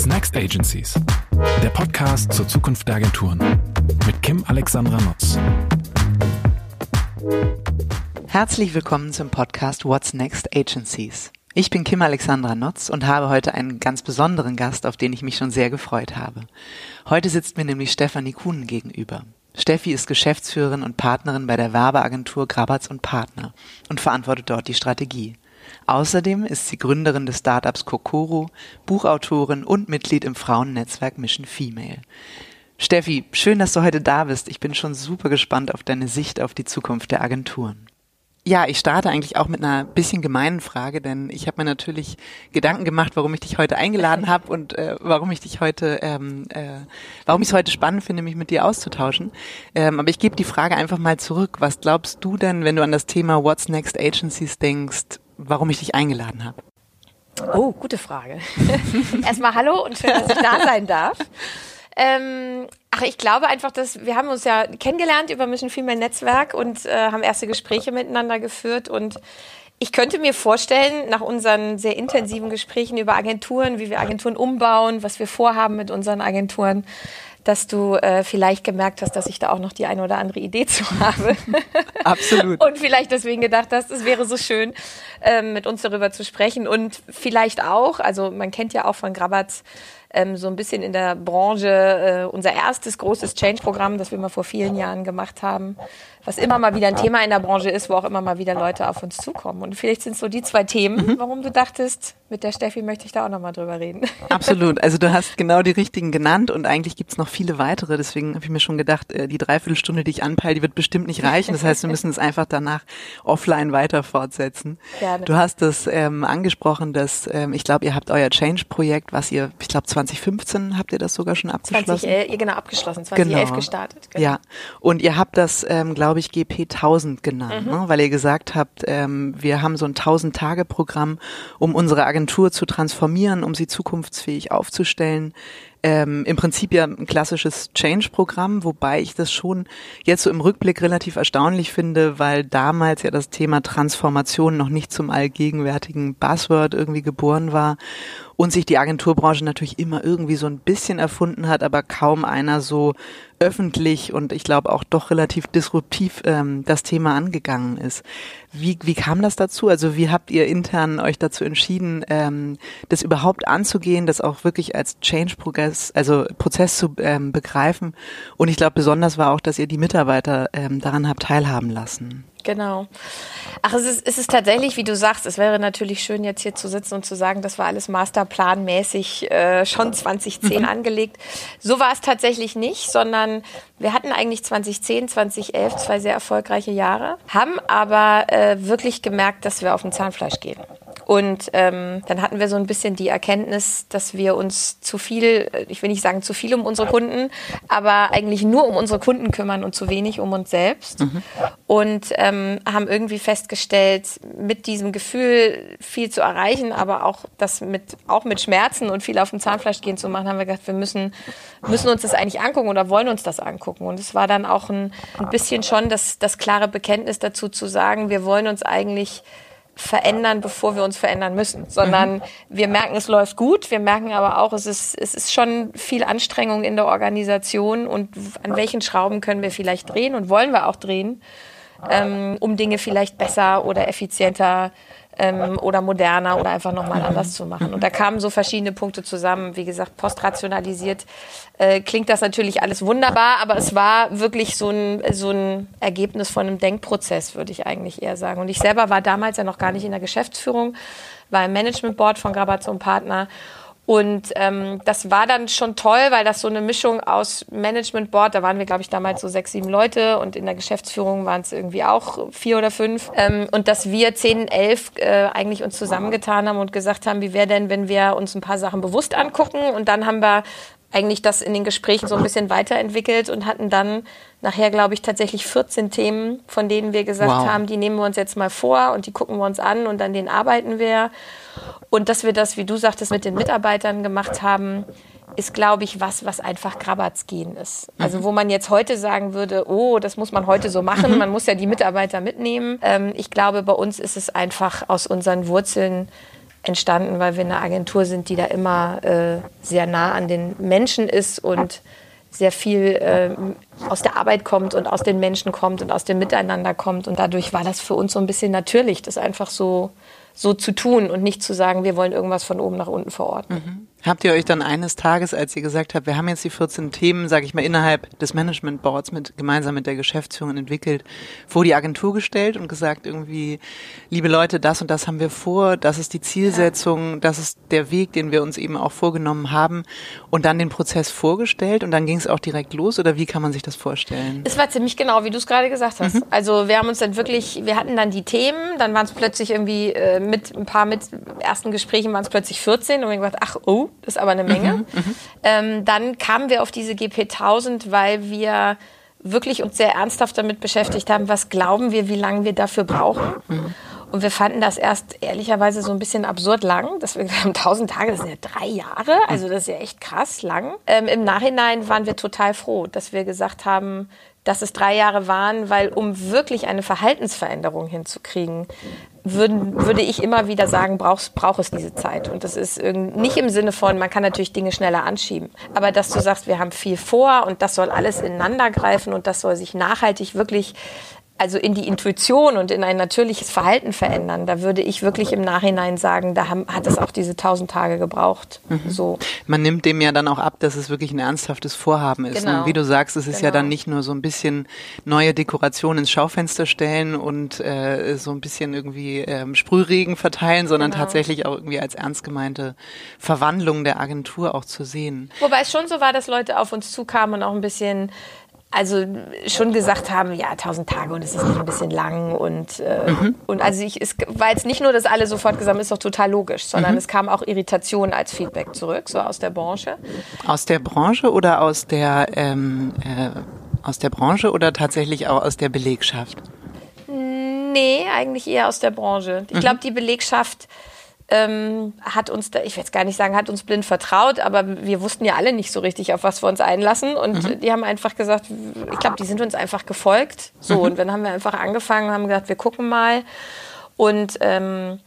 What's Next Agencies? Der Podcast zur Zukunft der Agenturen mit Kim Alexandra Nutz. Herzlich willkommen zum Podcast What's Next Agencies. Ich bin Kim Alexandra Notz und habe heute einen ganz besonderen Gast, auf den ich mich schon sehr gefreut habe. Heute sitzt mir nämlich Stefanie Kuhn gegenüber. Steffi ist Geschäftsführerin und Partnerin bei der Werbeagentur Grabatz und Partner und verantwortet dort die Strategie. Außerdem ist sie Gründerin des Startups Kokoro, Buchautorin und Mitglied im Frauennetzwerk Mission Female. Steffi, schön, dass du heute da bist. Ich bin schon super gespannt auf deine Sicht auf die Zukunft der Agenturen. Ja, ich starte eigentlich auch mit einer bisschen gemeinen Frage, denn ich habe mir natürlich Gedanken gemacht, warum ich dich heute eingeladen habe und äh, warum ich dich heute, ähm, äh, warum ich es heute spannend finde, mich mit dir auszutauschen. Ähm, aber ich gebe die Frage einfach mal zurück. Was glaubst du denn, wenn du an das Thema What's Next Agencies denkst, warum ich dich eingeladen habe? Oh, gute Frage. Erstmal hallo und schön, dass ich da sein darf. Ähm, ach, ich glaube einfach, dass wir haben uns ja kennengelernt über Mission Female Netzwerk und äh, haben erste Gespräche miteinander geführt und ich könnte mir vorstellen, nach unseren sehr intensiven Gesprächen über Agenturen, wie wir Agenturen umbauen, was wir vorhaben mit unseren Agenturen, dass du äh, vielleicht gemerkt hast, dass ich da auch noch die eine oder andere Idee zu habe. Absolut. und vielleicht deswegen gedacht hast, es wäre so schön, ähm, mit uns darüber zu sprechen. Und vielleicht auch, also man kennt ja auch von Grabatz, ähm, so ein bisschen in der Branche äh, unser erstes großes Change-Programm, das wir mal vor vielen Jahren gemacht haben, was immer mal wieder ein Thema in der Branche ist, wo auch immer mal wieder Leute auf uns zukommen. Und vielleicht sind es so die zwei Themen, mhm. warum du dachtest, mit der Steffi möchte ich da auch nochmal drüber reden. Absolut. Also du hast genau die richtigen genannt und eigentlich gibt's noch viele weitere. Deswegen habe ich mir schon gedacht, äh, die Dreiviertelstunde, die ich anpeile, die wird bestimmt nicht reichen. Das heißt, wir müssen es einfach danach offline weiter fortsetzen. Gerne. Du hast es ähm, angesprochen, dass ähm, ich glaube, ihr habt euer Change-Projekt, was ihr, ich glaube 2015 habt ihr das sogar schon abgeschlossen. 2011, genau, abgeschlossen, 2011 genau. gestartet. Genau. Ja, und ihr habt das, ähm, glaube ich, GP 1000 genannt, mhm. ne? weil ihr gesagt habt, ähm, wir haben so ein 1000-Tage-Programm, um unsere Agentur zu transformieren, um sie zukunftsfähig aufzustellen ähm, im Prinzip ja ein klassisches Change-Programm, wobei ich das schon jetzt so im Rückblick relativ erstaunlich finde, weil damals ja das Thema Transformation noch nicht zum allgegenwärtigen Buzzword irgendwie geboren war und sich die Agenturbranche natürlich immer irgendwie so ein bisschen erfunden hat, aber kaum einer so öffentlich und ich glaube auch doch relativ disruptiv ähm, das Thema angegangen ist. Wie, wie kam das dazu? Also wie habt ihr intern euch dazu entschieden, ähm, das überhaupt anzugehen, das auch wirklich als Change-Prozess, also Prozess zu ähm, begreifen? Und ich glaube besonders war auch, dass ihr die Mitarbeiter ähm, daran habt teilhaben lassen. Genau. Ach, es ist, es ist tatsächlich, wie du sagst, es wäre natürlich schön, jetzt hier zu sitzen und zu sagen, das war alles masterplanmäßig äh, schon 2010 mhm. angelegt. So war es tatsächlich nicht, sondern wir hatten eigentlich 2010, 2011 zwei sehr erfolgreiche Jahre, haben aber äh, wirklich gemerkt, dass wir auf dem Zahnfleisch gehen. Und ähm, dann hatten wir so ein bisschen die Erkenntnis, dass wir uns zu viel, ich will nicht sagen zu viel um unsere Kunden, aber eigentlich nur um unsere Kunden kümmern und zu wenig um uns selbst. Mhm. Und ähm, haben irgendwie festgestellt, mit diesem Gefühl viel zu erreichen, aber auch das mit, auch mit Schmerzen und viel auf dem Zahnfleisch gehen zu machen, haben wir gedacht, wir müssen, müssen uns das eigentlich angucken oder wollen uns das angucken. Und es war dann auch ein, ein bisschen schon das, das klare Bekenntnis dazu zu sagen, wir wollen uns eigentlich verändern, bevor wir uns verändern müssen, sondern mhm. wir merken, es läuft gut, wir merken aber auch, es ist, es ist schon viel Anstrengung in der Organisation. Und an welchen Schrauben können wir vielleicht drehen und wollen wir auch drehen, ähm, um Dinge vielleicht besser oder effizienter ähm, oder moderner oder einfach nochmal anders zu machen. Und da kamen so verschiedene Punkte zusammen. Wie gesagt, postrationalisiert äh, klingt das natürlich alles wunderbar, aber es war wirklich so ein, so ein Ergebnis von einem Denkprozess, würde ich eigentlich eher sagen. Und ich selber war damals ja noch gar nicht in der Geschäftsführung, war im Management Board von Grabatz und Partner und ähm, das war dann schon toll, weil das so eine Mischung aus Management Board, da waren wir, glaube ich, damals so sechs, sieben Leute und in der Geschäftsführung waren es irgendwie auch vier oder fünf. Ähm, und dass wir zehn, elf äh, eigentlich uns zusammengetan haben und gesagt haben, wie wäre denn, wenn wir uns ein paar Sachen bewusst angucken und dann haben wir eigentlich das in den Gesprächen so ein bisschen weiterentwickelt und hatten dann nachher, glaube ich, tatsächlich 14 Themen, von denen wir gesagt wow. haben, die nehmen wir uns jetzt mal vor und die gucken wir uns an und an denen arbeiten wir. Und dass wir das, wie du sagtest, mit den Mitarbeitern gemacht haben, ist, glaube ich, was, was einfach Grabatz gehen ist. Also wo man jetzt heute sagen würde, oh, das muss man heute so machen, man muss ja die Mitarbeiter mitnehmen. Ähm, ich glaube, bei uns ist es einfach aus unseren Wurzeln entstanden, weil wir eine Agentur sind, die da immer äh, sehr nah an den Menschen ist und sehr viel äh, aus der Arbeit kommt und aus den Menschen kommt und aus dem Miteinander kommt. Und dadurch war das für uns so ein bisschen natürlich, das einfach so, so zu tun und nicht zu sagen, wir wollen irgendwas von oben nach unten verorten. Mhm. Habt ihr euch dann eines Tages, als ihr gesagt habt, wir haben jetzt die 14 Themen, sage ich mal, innerhalb des Management Boards mit, gemeinsam mit der Geschäftsführung entwickelt, vor die Agentur gestellt und gesagt irgendwie, liebe Leute, das und das haben wir vor, das ist die Zielsetzung, das ist der Weg, den wir uns eben auch vorgenommen haben und dann den Prozess vorgestellt und dann ging es auch direkt los oder wie kann man sich das vorstellen? Es war ziemlich genau, wie du es gerade gesagt hast. Mhm. Also wir haben uns dann wirklich, wir hatten dann die Themen, dann waren es plötzlich irgendwie äh, mit ein paar mit ersten Gesprächen waren es plötzlich 14 und wir haben gesagt, ach oh, das ist aber eine Menge. Mhm, mhm, ähm, dann kamen wir auf diese GP 1000, weil wir wirklich uns sehr ernsthaft damit beschäftigt haben, was glauben wir, wie lange wir dafür brauchen. Mhm. Und wir fanden das erst ehrlicherweise so ein bisschen absurd lang, dass wir gesagt haben, 1000 Tage, das sind ja drei Jahre, also das ist ja echt krass lang. Ähm, Im Nachhinein waren wir total froh, dass wir gesagt haben, dass es drei Jahre waren, weil um wirklich eine Verhaltensveränderung hinzukriegen, würden, würde ich immer wieder sagen, brauchst, braucht es diese Zeit. Und das ist nicht im Sinne von, man kann natürlich Dinge schneller anschieben. Aber dass du sagst, wir haben viel vor und das soll alles ineinander greifen und das soll sich nachhaltig wirklich also in die Intuition und in ein natürliches Verhalten verändern. Da würde ich wirklich im Nachhinein sagen, da haben, hat es auch diese tausend Tage gebraucht. Mhm. So. Man nimmt dem ja dann auch ab, dass es wirklich ein ernsthaftes Vorhaben ist. Ne? Genau. Und wie du sagst, es ist genau. ja dann nicht nur so ein bisschen neue Dekoration ins Schaufenster stellen und äh, so ein bisschen irgendwie ähm, Sprühregen verteilen, sondern genau. tatsächlich auch irgendwie als ernst gemeinte Verwandlung der Agentur auch zu sehen. Wobei es schon so war, dass Leute auf uns zukamen und auch ein bisschen also schon gesagt haben, ja, tausend Tage und es ist nicht ein bisschen lang und, äh, mhm. und also ich, es war jetzt nicht nur, dass alle sofort gesagt haben, ist doch total logisch, sondern mhm. es kam auch Irritation als Feedback zurück, so aus der Branche. Aus der Branche oder aus der, ähm, äh, aus der Branche oder tatsächlich auch aus der Belegschaft? Nee, eigentlich eher aus der Branche. Ich mhm. glaube, die Belegschaft ähm, hat uns, da, ich will jetzt gar nicht sagen, hat uns blind vertraut, aber wir wussten ja alle nicht so richtig, auf was wir uns einlassen. Und mhm. die haben einfach gesagt, ich glaube, die sind uns einfach gefolgt. So, mhm. und dann haben wir einfach angefangen und haben gesagt, wir gucken mal. Und ähm,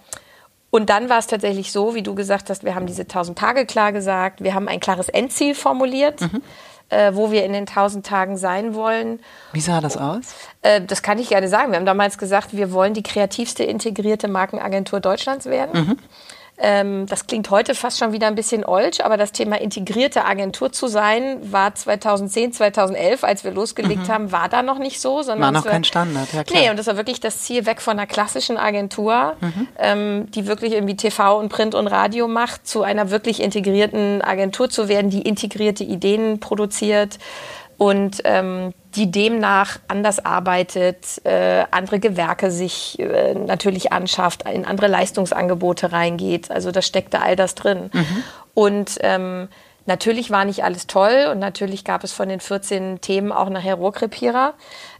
und dann war es tatsächlich so, wie du gesagt hast, wir haben diese 1000 Tage klar gesagt, wir haben ein klares Endziel formuliert. Mhm äh, wo wir in den 1000 Tagen sein wollen. Wie sah das aus? Äh, das kann ich gerne sagen. Wir haben damals gesagt, wir wollen die kreativste integrierte Markenagentur Deutschlands werden. Mhm. Ähm, das klingt heute fast schon wieder ein bisschen old, aber das Thema integrierte Agentur zu sein, war 2010, 2011, als wir losgelegt mhm. haben, war da noch nicht so. Sondern war noch kein Standard, ja klar. Nee, und das war wirklich das Ziel, weg von einer klassischen Agentur, mhm. ähm, die wirklich irgendwie TV und Print und Radio macht, zu einer wirklich integrierten Agentur zu werden, die integrierte Ideen produziert und ähm, die demnach anders arbeitet, äh, andere Gewerke sich äh, natürlich anschafft, in andere Leistungsangebote reingeht. Also da steckt da all das drin. Mhm. Und ähm, Natürlich war nicht alles toll und natürlich gab es von den 14 Themen auch nachher Rohrkrepierer.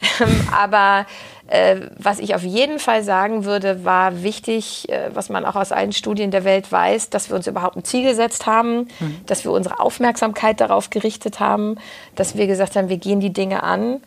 Aber äh, was ich auf jeden Fall sagen würde, war wichtig, äh, was man auch aus allen Studien der Welt weiß, dass wir uns überhaupt ein Ziel gesetzt haben, mhm. dass wir unsere Aufmerksamkeit darauf gerichtet haben, dass wir gesagt haben, wir gehen die Dinge an.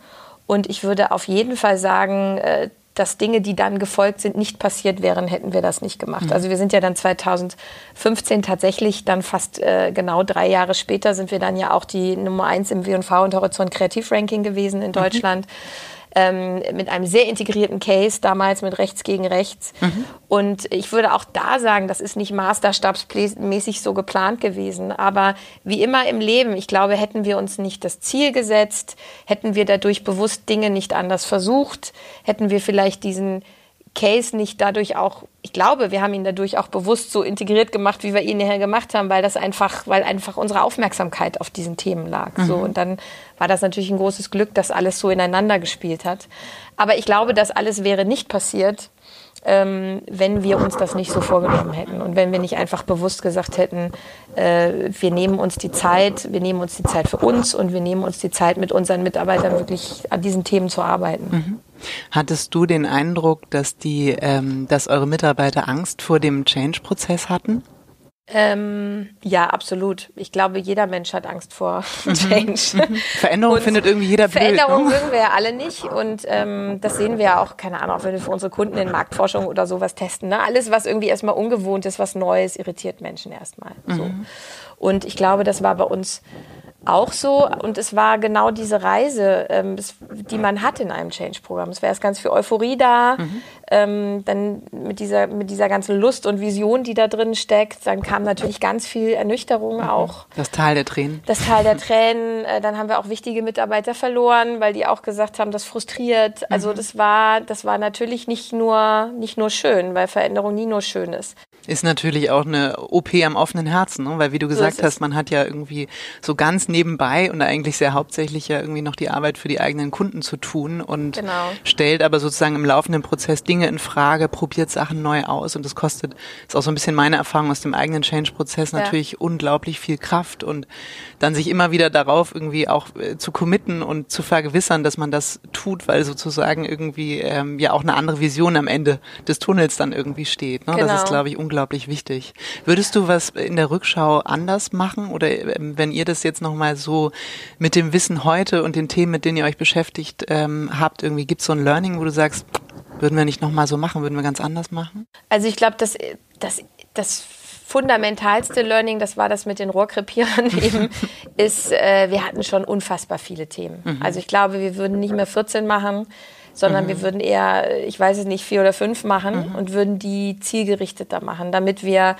Und ich würde auf jeden Fall sagen, äh, dass Dinge, die dann gefolgt sind, nicht passiert wären, hätten wir das nicht gemacht. Mhm. Also wir sind ja dann 2015 tatsächlich dann fast äh, genau drei Jahre später sind wir dann ja auch die Nummer eins im W&V und Horizont Kreativranking gewesen in mhm. Deutschland. Mhm ähm, mit einem sehr integrierten Case, damals mit rechts gegen rechts. Mhm. Und ich würde auch da sagen, das ist nicht maßstabsmäßig so geplant gewesen. Aber wie immer im Leben, ich glaube, hätten wir uns nicht das Ziel gesetzt, hätten wir dadurch bewusst Dinge nicht anders versucht, hätten wir vielleicht diesen Case nicht dadurch auch, ich glaube, wir haben ihn dadurch auch bewusst so integriert gemacht, wie wir ihn nachher gemacht haben, weil das einfach, weil einfach unsere Aufmerksamkeit auf diesen Themen lag. Mhm. So und dann war das natürlich ein großes Glück, dass alles so ineinander gespielt hat. Aber ich glaube, das alles wäre nicht passiert, ähm, wenn wir uns das nicht so vorgenommen hätten und wenn wir nicht einfach bewusst gesagt hätten, äh, wir nehmen uns die Zeit, wir nehmen uns die Zeit für uns und wir nehmen uns die Zeit, mit unseren Mitarbeitern wirklich an diesen Themen zu arbeiten. Mhm. Hattest du den Eindruck, dass die, ähm, dass eure Mitarbeiter Angst vor dem Change-Prozess hatten? Ähm, ja, absolut. Ich glaube, jeder Mensch hat Angst vor mhm. Change. Veränderung und findet irgendwie jeder blöd. Veränderung ne? mögen wir ja alle nicht. Und ähm, das sehen wir ja auch, keine Ahnung, auch wenn wir für unsere Kunden in Marktforschung oder sowas testen. Ne? Alles, was irgendwie erstmal ungewohnt ist, was Neues, irritiert Menschen erstmal. So. Mhm. Und ich glaube, das war bei uns auch so. Und es war genau diese Reise, ähm, die man hat in einem Change-Programm. Es wäre erst ganz viel Euphorie da, mhm. ähm, dann mit dieser, mit dieser ganzen Lust und Vision, die da drin steckt. Dann kam natürlich ganz viel Ernüchterung mhm. auch. Das Tal der Tränen. Das Tal der Tränen. Äh, dann haben wir auch wichtige Mitarbeiter verloren, weil die auch gesagt haben, das frustriert. Also mhm. das war, das war natürlich nicht nur, nicht nur schön, weil Veränderung nie nur schön ist. Ist natürlich auch eine OP am offenen Herzen, ne? weil wie du gesagt so hast, man hat ja irgendwie so ganz nebenbei und eigentlich sehr hauptsächlich ja irgendwie noch die Arbeit für die eigenen Kunden zu tun und genau. stellt aber sozusagen im laufenden Prozess Dinge in Frage, probiert Sachen neu aus und das kostet, ist auch so ein bisschen meine Erfahrung aus dem eigenen Change-Prozess ja. natürlich unglaublich viel Kraft und dann sich immer wieder darauf irgendwie auch äh, zu committen und zu vergewissern, dass man das tut, weil sozusagen irgendwie ähm, ja auch eine andere Vision am Ende des Tunnels dann irgendwie steht. Ne? Genau. Das ist, genau. glaube ich, unglaublich unglaublich wichtig. Würdest du was in der Rückschau anders machen oder ähm, wenn ihr das jetzt nochmal so mit dem Wissen heute und den Themen, mit denen ihr euch beschäftigt ähm, habt, irgendwie gibt es so ein Learning, wo du sagst, würden wir nicht nochmal so machen, würden wir ganz anders machen? Also ich glaube, dass das, das fundamentalste Learning, das war das mit den Rohrkrepierern eben, ist, äh, wir hatten schon unfassbar viele Themen. Mhm. Also ich glaube, wir würden nicht mehr 14 machen, sondern mhm. wir würden eher, ich weiß es nicht, vier oder fünf machen mhm. und würden die zielgerichteter machen, damit wir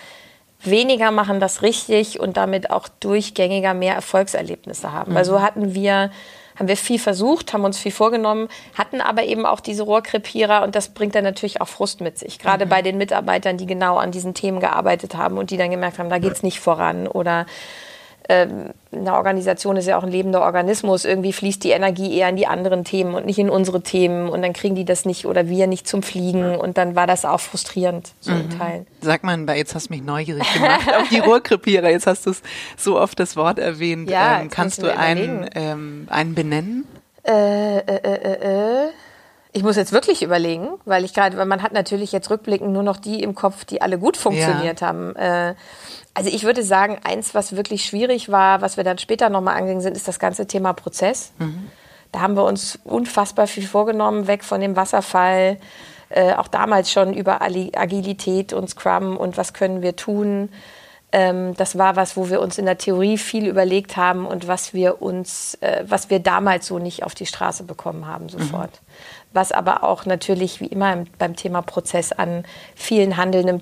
weniger machen das richtig und damit auch durchgängiger mehr Erfolgserlebnisse haben. Mhm. Weil so hatten wir haben wir viel versucht, haben uns viel vorgenommen, hatten aber eben auch diese Rohrkrepierer und das bringt dann natürlich auch Frust mit sich. Gerade mhm. bei den Mitarbeitern, die genau an diesen Themen gearbeitet haben und die dann gemerkt haben, da geht's nicht voran oder ähm, eine Organisation ist ja auch ein lebender Organismus. Irgendwie fließt die Energie eher in die anderen Themen und nicht in unsere Themen. Und dann kriegen die das nicht oder wir nicht zum Fliegen. Und dann war das auch frustrierend, so mhm. in Teilen. Sag mal, jetzt hast du mich neugierig gemacht auf die Rohrkrepierer. Jetzt hast du so oft das Wort erwähnt. Ja, ähm, kannst du einen, ähm, einen benennen? Äh, äh, äh, äh. Ich muss jetzt wirklich überlegen, weil ich gerade, weil man hat natürlich jetzt rückblickend nur noch die im Kopf, die alle gut funktioniert ja. haben. Also ich würde sagen, eins, was wirklich schwierig war, was wir dann später nochmal angegangen sind, ist das ganze Thema Prozess. Mhm. Da haben wir uns unfassbar viel vorgenommen, weg von dem Wasserfall, äh, auch damals schon über Agilität und Scrum und was können wir tun. Ähm, das war was, wo wir uns in der Theorie viel überlegt haben und was wir uns, äh, was wir damals so nicht auf die Straße bekommen haben sofort. Mhm was aber auch natürlich wie immer beim Thema Prozess an vielen handelnden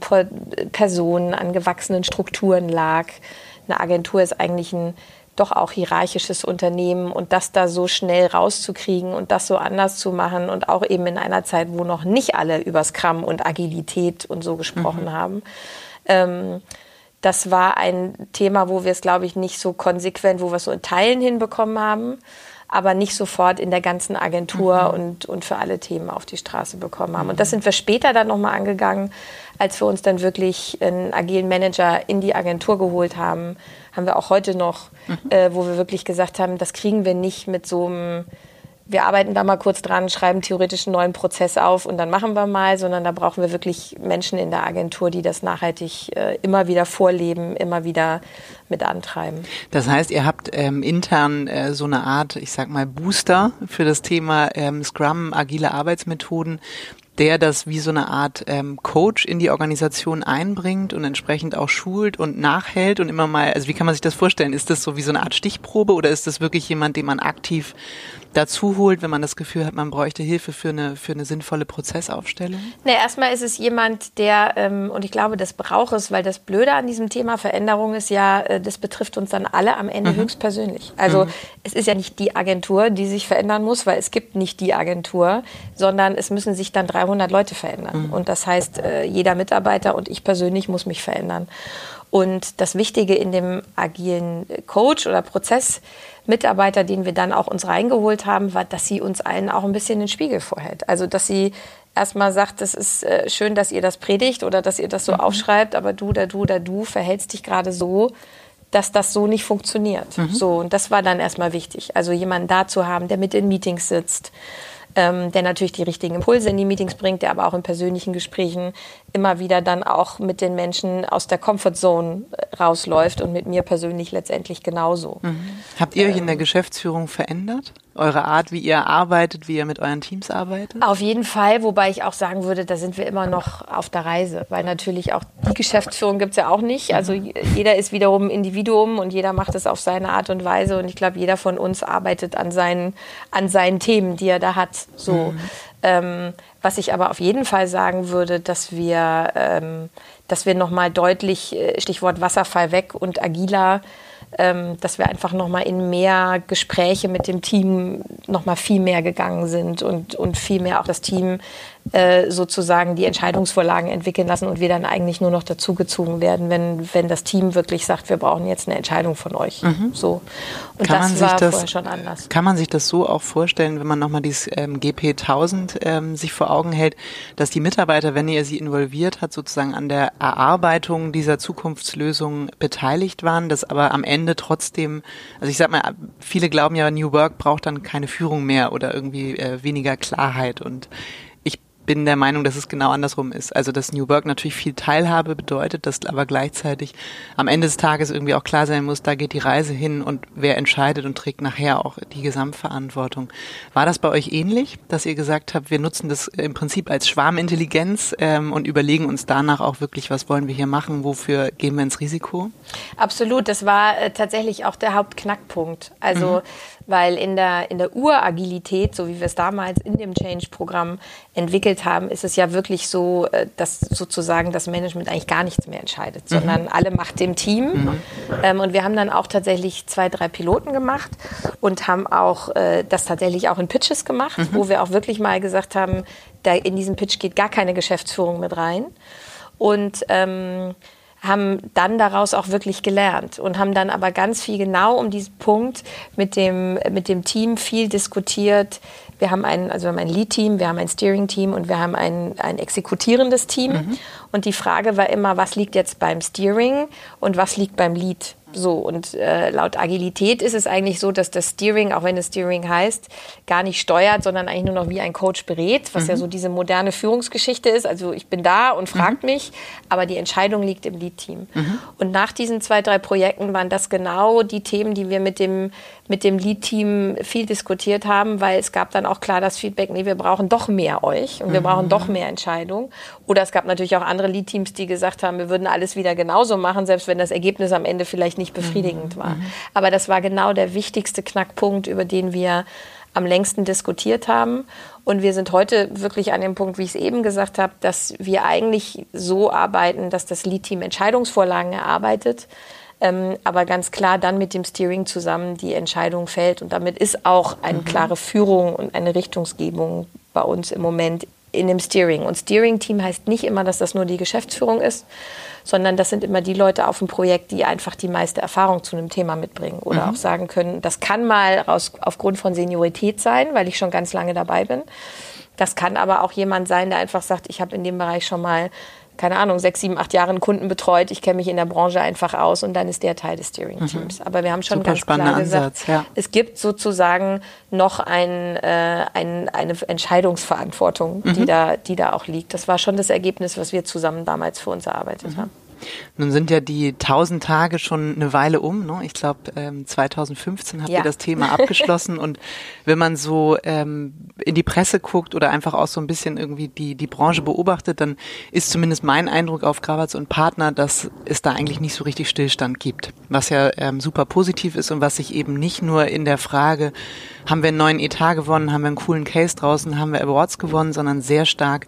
Personen, an gewachsenen Strukturen lag. Eine Agentur ist eigentlich ein doch auch hierarchisches Unternehmen und das da so schnell rauszukriegen und das so anders zu machen und auch eben in einer Zeit, wo noch nicht alle über Scrum und Agilität und so gesprochen mhm. haben. Ähm, das war ein Thema, wo wir es, glaube ich, nicht so konsequent, wo wir es so in Teilen hinbekommen haben aber nicht sofort in der ganzen Agentur mhm. und, und für alle Themen auf die Straße bekommen haben. Und das sind wir später dann nochmal angegangen, als wir uns dann wirklich einen agilen Manager in die Agentur geholt haben, haben wir auch heute noch, mhm. äh, wo wir wirklich gesagt haben, das kriegen wir nicht mit so einem wir arbeiten da mal kurz dran, schreiben theoretisch einen neuen Prozess auf und dann machen wir mal, sondern da brauchen wir wirklich Menschen in der Agentur, die das nachhaltig äh, immer wieder vorleben, immer wieder mit antreiben. Das heißt, ihr habt ähm, intern äh, so eine Art, ich sag mal, Booster für das Thema ähm, Scrum, agile Arbeitsmethoden, der das wie so eine Art ähm, Coach in die Organisation einbringt und entsprechend auch schult und nachhält und immer mal, also wie kann man sich das vorstellen? Ist das so wie so eine Art Stichprobe oder ist das wirklich jemand, den man aktiv dazu holt, wenn man das Gefühl hat, man bräuchte Hilfe für eine, für eine sinnvolle Prozessaufstellung? Ne, erstmal ist es jemand, der, ähm, und ich glaube, das braucht es, weil das Blöde an diesem Thema Veränderung ist ja, äh, das betrifft uns dann alle am Ende mhm. höchstpersönlich. Also mhm. es ist ja nicht die Agentur, die sich verändern muss, weil es gibt nicht die Agentur, sondern es müssen sich dann 300 Leute verändern. Mhm. Und das heißt, äh, jeder Mitarbeiter und ich persönlich muss mich verändern. Und das Wichtige in dem agilen Coach oder Prozess Mitarbeiter, den wir dann auch uns reingeholt haben, war, dass sie uns allen auch ein bisschen den Spiegel vorhält. Also, dass sie erstmal sagt, es ist äh, schön, dass ihr das predigt oder dass ihr das so mhm. aufschreibt, aber du, da du, da du verhältst dich gerade so, dass das so nicht funktioniert. Mhm. So, und das war dann erstmal wichtig. Also jemanden da zu haben, der mit in Meetings sitzt, ähm, der natürlich die richtigen Impulse in die Meetings bringt, der aber auch in persönlichen Gesprächen immer wieder dann auch mit den Menschen aus der Comfortzone äh, rausläuft und mit mir persönlich letztendlich genauso. Mhm. Habt ihr euch in der Geschäftsführung verändert? Eure Art, wie ihr arbeitet, wie ihr mit euren Teams arbeitet? Auf jeden Fall, wobei ich auch sagen würde, da sind wir immer noch auf der Reise, weil natürlich auch die Geschäftsführung gibt es ja auch nicht. Also jeder ist wiederum Individuum und jeder macht es auf seine Art und Weise und ich glaube, jeder von uns arbeitet an seinen, an seinen Themen, die er da hat. So. Mhm. Ähm, was ich aber auf jeden Fall sagen würde, dass wir, ähm, dass wir nochmal deutlich, äh, Stichwort Wasserfall weg und agiler, ähm, dass wir einfach nochmal in mehr Gespräche mit dem Team nochmal viel mehr gegangen sind und, und viel mehr auch das Team äh, sozusagen die Entscheidungsvorlagen entwickeln lassen und wir dann eigentlich nur noch dazugezogen werden, wenn, wenn das Team wirklich sagt, wir brauchen jetzt eine Entscheidung von euch. Mhm. So. Und kann das war das, vorher schon anders. Kann man sich das so auch vorstellen, wenn man nochmal dieses ähm, GP 1000 ähm, sich vor Augen hält, dass die Mitarbeiter, wenn ihr sie involviert hat, sozusagen an der Erarbeitung dieser Zukunftslösung beteiligt waren, dass aber am Ende trotzdem, also ich sag mal, viele glauben ja, New Work braucht dann keine Führung mehr oder irgendwie äh, weniger Klarheit und bin der Meinung, dass es genau andersrum ist. Also dass New Work natürlich viel Teilhabe bedeutet, dass aber gleichzeitig am Ende des Tages irgendwie auch klar sein muss, da geht die Reise hin und wer entscheidet und trägt nachher auch die Gesamtverantwortung. War das bei euch ähnlich, dass ihr gesagt habt, wir nutzen das im Prinzip als Schwarmintelligenz ähm, und überlegen uns danach auch wirklich, was wollen wir hier machen, wofür gehen wir ins Risiko? Absolut, das war äh, tatsächlich auch der Hauptknackpunkt. Also mhm weil in der, in der Uragilität, so wie wir es damals in dem Change-Programm entwickelt haben, ist es ja wirklich so, äh, dass sozusagen das Management eigentlich gar nichts mehr entscheidet, mhm. sondern alle macht dem Team. Mhm. Ähm, und wir haben dann auch tatsächlich zwei, drei Piloten gemacht und haben auch äh, das tatsächlich auch in Pitches gemacht, mhm. wo wir auch wirklich mal gesagt haben, da in diesem Pitch geht gar keine Geschäftsführung mit rein. Und ähm, haben dann daraus auch wirklich gelernt und haben dann aber ganz viel genau um diesen Punkt mit dem, mit dem Team viel diskutiert. Wir haben ein, also wir haben ein Lead-Team, wir haben ein Steering-Team und wir haben ein, ein exekutierendes Team. Mhm. Und die Frage war immer, was liegt jetzt beim Steering und was liegt beim Lead? So, und äh, laut Agilität ist es eigentlich so, dass das Steering, auch wenn es Steering heißt, gar nicht steuert, sondern eigentlich nur noch wie ein Coach berät, was mhm. ja so diese moderne Führungsgeschichte ist. Also ich bin da und fragt mhm. mich, aber die Entscheidung liegt im Lead-Team. Mhm. Und nach diesen zwei, drei Projekten waren das genau die Themen, die wir mit dem, mit dem Lead-Team viel diskutiert haben, weil es gab dann auch klar das Feedback, nee, wir brauchen doch mehr euch und wir brauchen doch mhm. mehr Entscheidung. Oder es gab natürlich auch andere Lead-Teams, die gesagt haben, wir würden alles wieder genauso machen, selbst wenn das Ergebnis am Ende vielleicht nicht nicht befriedigend mhm. war. Mhm. Aber das war genau der wichtigste Knackpunkt, über den wir am längsten diskutiert haben. Und wir sind heute wirklich an dem Punkt, wie ich es eben gesagt habe, dass wir eigentlich so arbeiten, dass das Lead-Team Entscheidungsvorlagen erarbeitet, ähm, aber ganz klar dann mit dem Steering zusammen die Entscheidung fällt. Und damit ist auch eine mhm. klare Führung und eine Richtungsgebung bei uns im Moment in dem Steering. Und Steering-Team heißt nicht immer, dass das nur die Geschäftsführung ist, sondern das sind immer die Leute auf dem Projekt, die einfach die meiste Erfahrung zu einem Thema mitbringen oder mhm. auch sagen können, das kann mal aus, aufgrund von Seniorität sein, weil ich schon ganz lange dabei bin. Das kann aber auch jemand sein, der einfach sagt, ich habe in dem Bereich schon mal keine Ahnung, sechs, sieben, acht Jahre einen Kunden betreut. Ich kenne mich in der Branche einfach aus und dann ist der Teil des Steering-Teams. Mhm. Aber wir haben schon Super ganz klar gesagt, Ansatz, ja. es gibt sozusagen noch ein, äh, ein, eine Entscheidungsverantwortung, mhm. die, da, die da auch liegt. Das war schon das Ergebnis, was wir zusammen damals für uns erarbeitet mhm. haben. Nun sind ja die 1000 Tage schon eine Weile um. Ne? Ich glaube, ähm, 2015 habt ja. ihr das Thema abgeschlossen. und wenn man so ähm, in die Presse guckt oder einfach auch so ein bisschen irgendwie die, die Branche beobachtet, dann ist zumindest mein Eindruck auf Gravatz und Partner, dass es da eigentlich nicht so richtig Stillstand gibt. Was ja ähm, super positiv ist und was sich eben nicht nur in der Frage, haben wir einen neuen Etat gewonnen, haben wir einen coolen Case draußen, haben wir Awards gewonnen, sondern sehr stark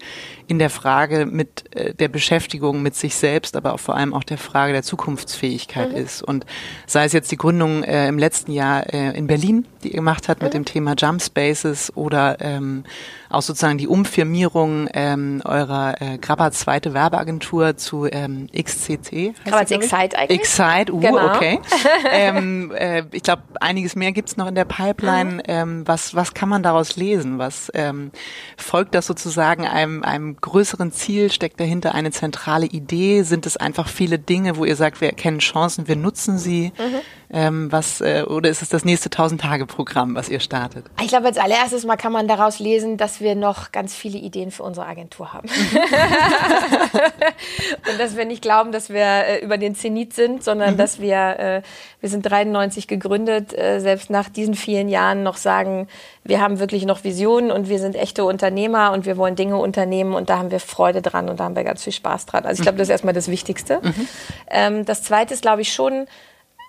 in der Frage mit äh, der Beschäftigung mit sich selbst, aber auch vor allem auch der Frage der Zukunftsfähigkeit mhm. ist. Und sei es jetzt die Gründung äh, im letzten Jahr äh, in Berlin, die ihr gemacht habt mhm. mit dem Thema Jump Spaces oder ähm, auch sozusagen die Umfirmierung ähm, eurer äh, Grabber zweite Werbeagentur zu ähm, XCC. Grabberts Excite eigentlich. Excite, uh, genau. okay. ähm, äh, ich glaube, einiges mehr gibt's noch in der Pipeline. Mhm. Ähm, was, was kann man daraus lesen? Was ähm, folgt das sozusagen einem, einem größeren Ziel? Steckt dahinter eine zentrale Idee? Sind es einfach viele Dinge, wo ihr sagt, wir erkennen Chancen, wir nutzen sie? Mhm. Ähm, was, äh, oder ist es das nächste 1000-Tage-Projekt? Programm, was ihr startet? Ich glaube, als allererstes mal kann man daraus lesen, dass wir noch ganz viele Ideen für unsere Agentur haben. und dass wir nicht glauben, dass wir äh, über den Zenit sind, sondern mhm. dass wir, äh, wir sind 93 gegründet, äh, selbst nach diesen vielen Jahren noch sagen, wir haben wirklich noch Visionen und wir sind echte Unternehmer und wir wollen Dinge unternehmen und da haben wir Freude dran und da haben wir ganz viel Spaß dran. Also ich glaube, das ist erstmal das Wichtigste. Mhm. Ähm, das Zweite ist, glaube ich, schon,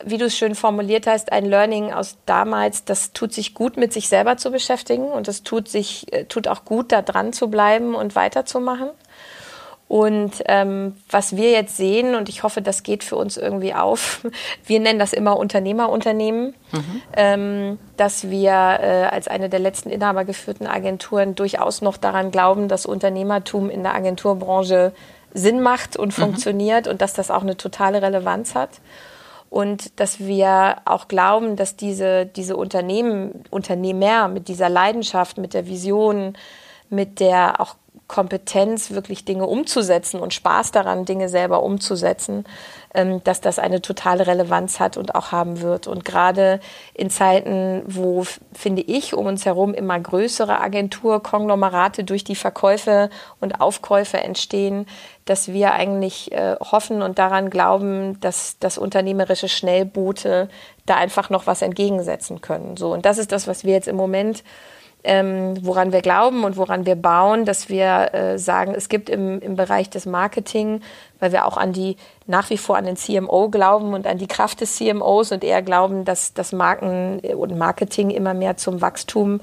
wie du es schön formuliert hast, ein Learning aus damals, das tut sich gut, mit sich selber zu beschäftigen und es tut sich, äh, tut auch gut, da dran zu bleiben und weiterzumachen. Und ähm, was wir jetzt sehen, und ich hoffe, das geht für uns irgendwie auf, wir nennen das immer Unternehmerunternehmen, mhm. ähm, dass wir äh, als eine der letzten inhabergeführten Agenturen durchaus noch daran glauben, dass Unternehmertum in der Agenturbranche Sinn macht und mhm. funktioniert und dass das auch eine totale Relevanz hat. Und dass wir auch glauben, dass diese, diese Unternehmen, Unternehmer mit dieser Leidenschaft, mit der Vision, mit der auch Kompetenz, wirklich Dinge umzusetzen und Spaß daran, Dinge selber umzusetzen, ähm, dass das eine totale Relevanz hat und auch haben wird. Und gerade in Zeiten, wo, finde ich, um uns herum immer größere Agenturkonglomerate durch die Verkäufe und Aufkäufe entstehen, dass wir eigentlich äh, hoffen und daran glauben, dass das unternehmerische Schnellboote da einfach noch was entgegensetzen können. So, und das ist das, was wir jetzt im Moment ähm, woran wir glauben und woran wir bauen, dass wir äh, sagen, es gibt im, im Bereich des Marketing, weil wir auch an die nach wie vor an den CMO glauben und an die Kraft des CMOs und eher glauben, dass das Marken und Marketing immer mehr zum Wachstum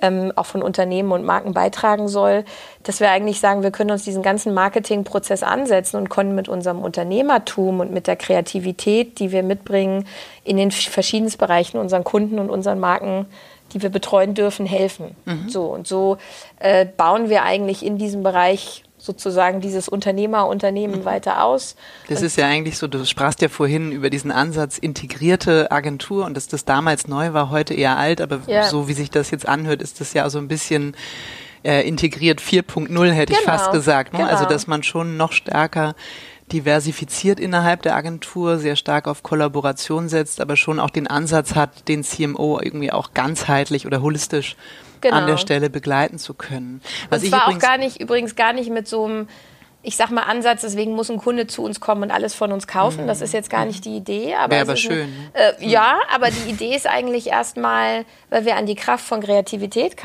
ähm, auch von Unternehmen und Marken beitragen soll, dass wir eigentlich sagen, wir können uns diesen ganzen Marketingprozess ansetzen und können mit unserem Unternehmertum und mit der Kreativität, die wir mitbringen, in den verschiedensten Bereichen unseren Kunden und unseren Marken die wir betreuen dürfen, helfen. Mhm. So und so äh, bauen wir eigentlich in diesem Bereich sozusagen dieses Unternehmerunternehmen mhm. weiter aus. Das ist ja eigentlich so, du sprachst ja vorhin über diesen Ansatz integrierte Agentur und dass das damals neu war, heute eher alt, aber ja. so wie sich das jetzt anhört, ist das ja so ein bisschen äh, integriert 4.0 hätte genau. ich fast gesagt. Ne? Also, genau. Also dass man schon noch stärker diversifiziert innerhalb der Agentur, sehr stark auf Kollaboration setzt, aber schon auch den Ansatz hat, den CMO irgendwie auch ganzheitlich oder holistisch genau. an der Stelle begleiten zu können. Was Und zwar auch gar nicht, übrigens gar nicht mit so einem ich sag mal, Ansatz, deswegen muss ein Kunde zu uns kommen und alles von uns kaufen. Das ist jetzt gar nicht die Idee. Aber Wäre aber schön. Eine, äh, ja, aber die Idee ist eigentlich erstmal, weil wir an die Kraft von Kreativität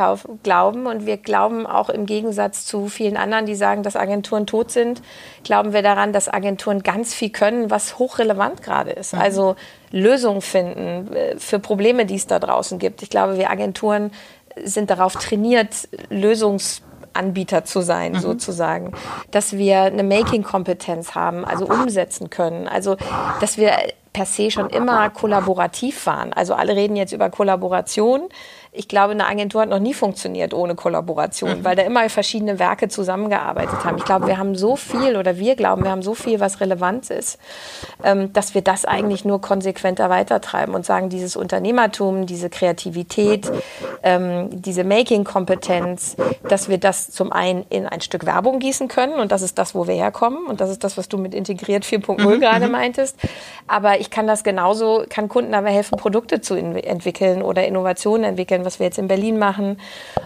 glauben und wir glauben auch im Gegensatz zu vielen anderen, die sagen, dass Agenturen tot sind, glauben wir daran, dass Agenturen ganz viel können, was hochrelevant gerade ist. Mhm. Also Lösungen finden äh, für Probleme, die es da draußen gibt. Ich glaube, wir Agenturen sind darauf trainiert, Lösungs Anbieter zu sein, mhm. sozusagen. Dass wir eine Making-Kompetenz haben, also umsetzen können. Also, dass wir per se schon immer kollaborativ waren. Also alle reden jetzt über Kollaboration ich glaube, eine Agentur hat noch nie funktioniert ohne Kollaboration, mhm. weil da immer verschiedene Werke zusammengearbeitet haben. Ich glaube, wir haben so viel oder wir glauben, wir haben so viel, was relevant ist, ähm, dass wir das eigentlich nur konsequenter weitertreiben und sagen, dieses Unternehmertum, diese Kreativität, ähm, diese Making-Kompetenz, dass wir das zum einen in ein Stück Werbung gießen können und das ist das, wo wir herkommen und das ist das, was du mit integriert 4.0 mhm. gerade mhm. meintest. Aber ich kann das genauso, kann Kunden aber helfen, Produkte zu entwickeln oder Innovationen entwickeln, was wir jetzt in Berlin machen.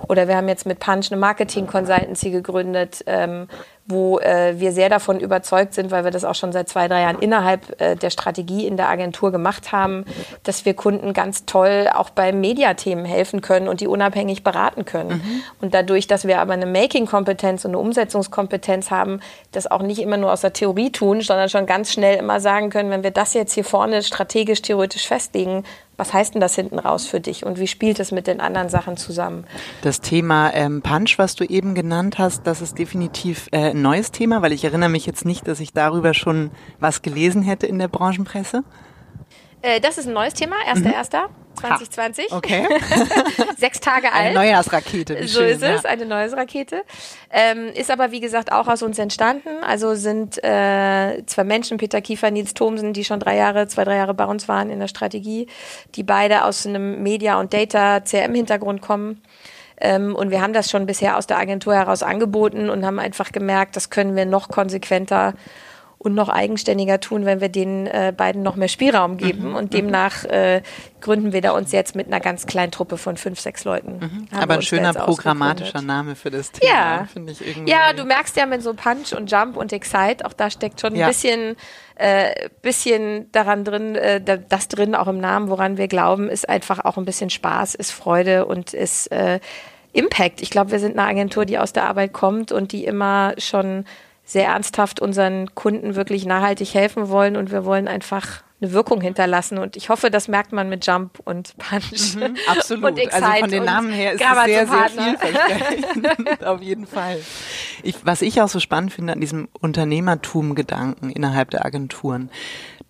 Oder wir haben jetzt mit Punch eine Marketing-Consultancy gegründet, ähm, wo äh, wir sehr davon überzeugt sind, weil wir das auch schon seit zwei, drei Jahren innerhalb äh, der Strategie in der Agentur gemacht haben, dass wir Kunden ganz toll auch bei Mediathemen helfen können und die unabhängig beraten können. Mhm. Und dadurch, dass wir aber eine Making-Kompetenz und eine Umsetzungskompetenz haben, das auch nicht immer nur aus der Theorie tun, sondern schon ganz schnell immer sagen können, wenn wir das jetzt hier vorne strategisch, theoretisch festlegen, was heißt denn das hinten raus für dich und wie spielt es mit den anderen Sachen zusammen? Das Thema ähm, Punch, was du eben genannt hast, das ist definitiv äh, ein neues Thema, weil ich erinnere mich jetzt nicht, dass ich darüber schon was gelesen hätte in der Branchenpresse. Äh, das ist ein neues Thema, 1.1. Mhm. 2020. Ha, okay. Sechs Tage alt. Eine Neujahrsrakete. Wie so schön, ist es, ja. eine Neujahrsrakete. Ähm, ist aber, wie gesagt, auch aus uns entstanden. Also sind äh, zwei Menschen, Peter Kiefer, Nils Thomsen, die schon drei Jahre, zwei, drei Jahre bei uns waren in der Strategie, die beide aus einem Media- und Data-CRM-Hintergrund kommen. Ähm, und wir haben das schon bisher aus der Agentur heraus angeboten und haben einfach gemerkt, das können wir noch konsequenter und noch eigenständiger tun, wenn wir den äh, beiden noch mehr Spielraum geben. Mhm. Und demnach äh, gründen wir da uns jetzt mit einer ganz kleinen Truppe von fünf, sechs Leuten. Mhm. Aber ein schöner programmatischer Name für das Thema, ja. finde ich irgendwie. Ja, du merkst ja mit so Punch und Jump und Excite, auch da steckt schon ein ja. bisschen äh, bisschen daran drin, äh, das drin auch im Namen, woran wir glauben, ist einfach auch ein bisschen Spaß, ist Freude und ist äh, Impact. Ich glaube, wir sind eine Agentur, die aus der Arbeit kommt und die immer schon sehr ernsthaft unseren Kunden wirklich nachhaltig helfen wollen und wir wollen einfach eine Wirkung hinterlassen. Und ich hoffe, das merkt man mit Jump und Punch. Mhm, absolut. Und Excite also von den Namen her ist es sehr, sehr vielversprechend. Auf jeden Fall. Ich, was ich auch so spannend finde an diesem Unternehmertum-Gedanken innerhalb der Agenturen,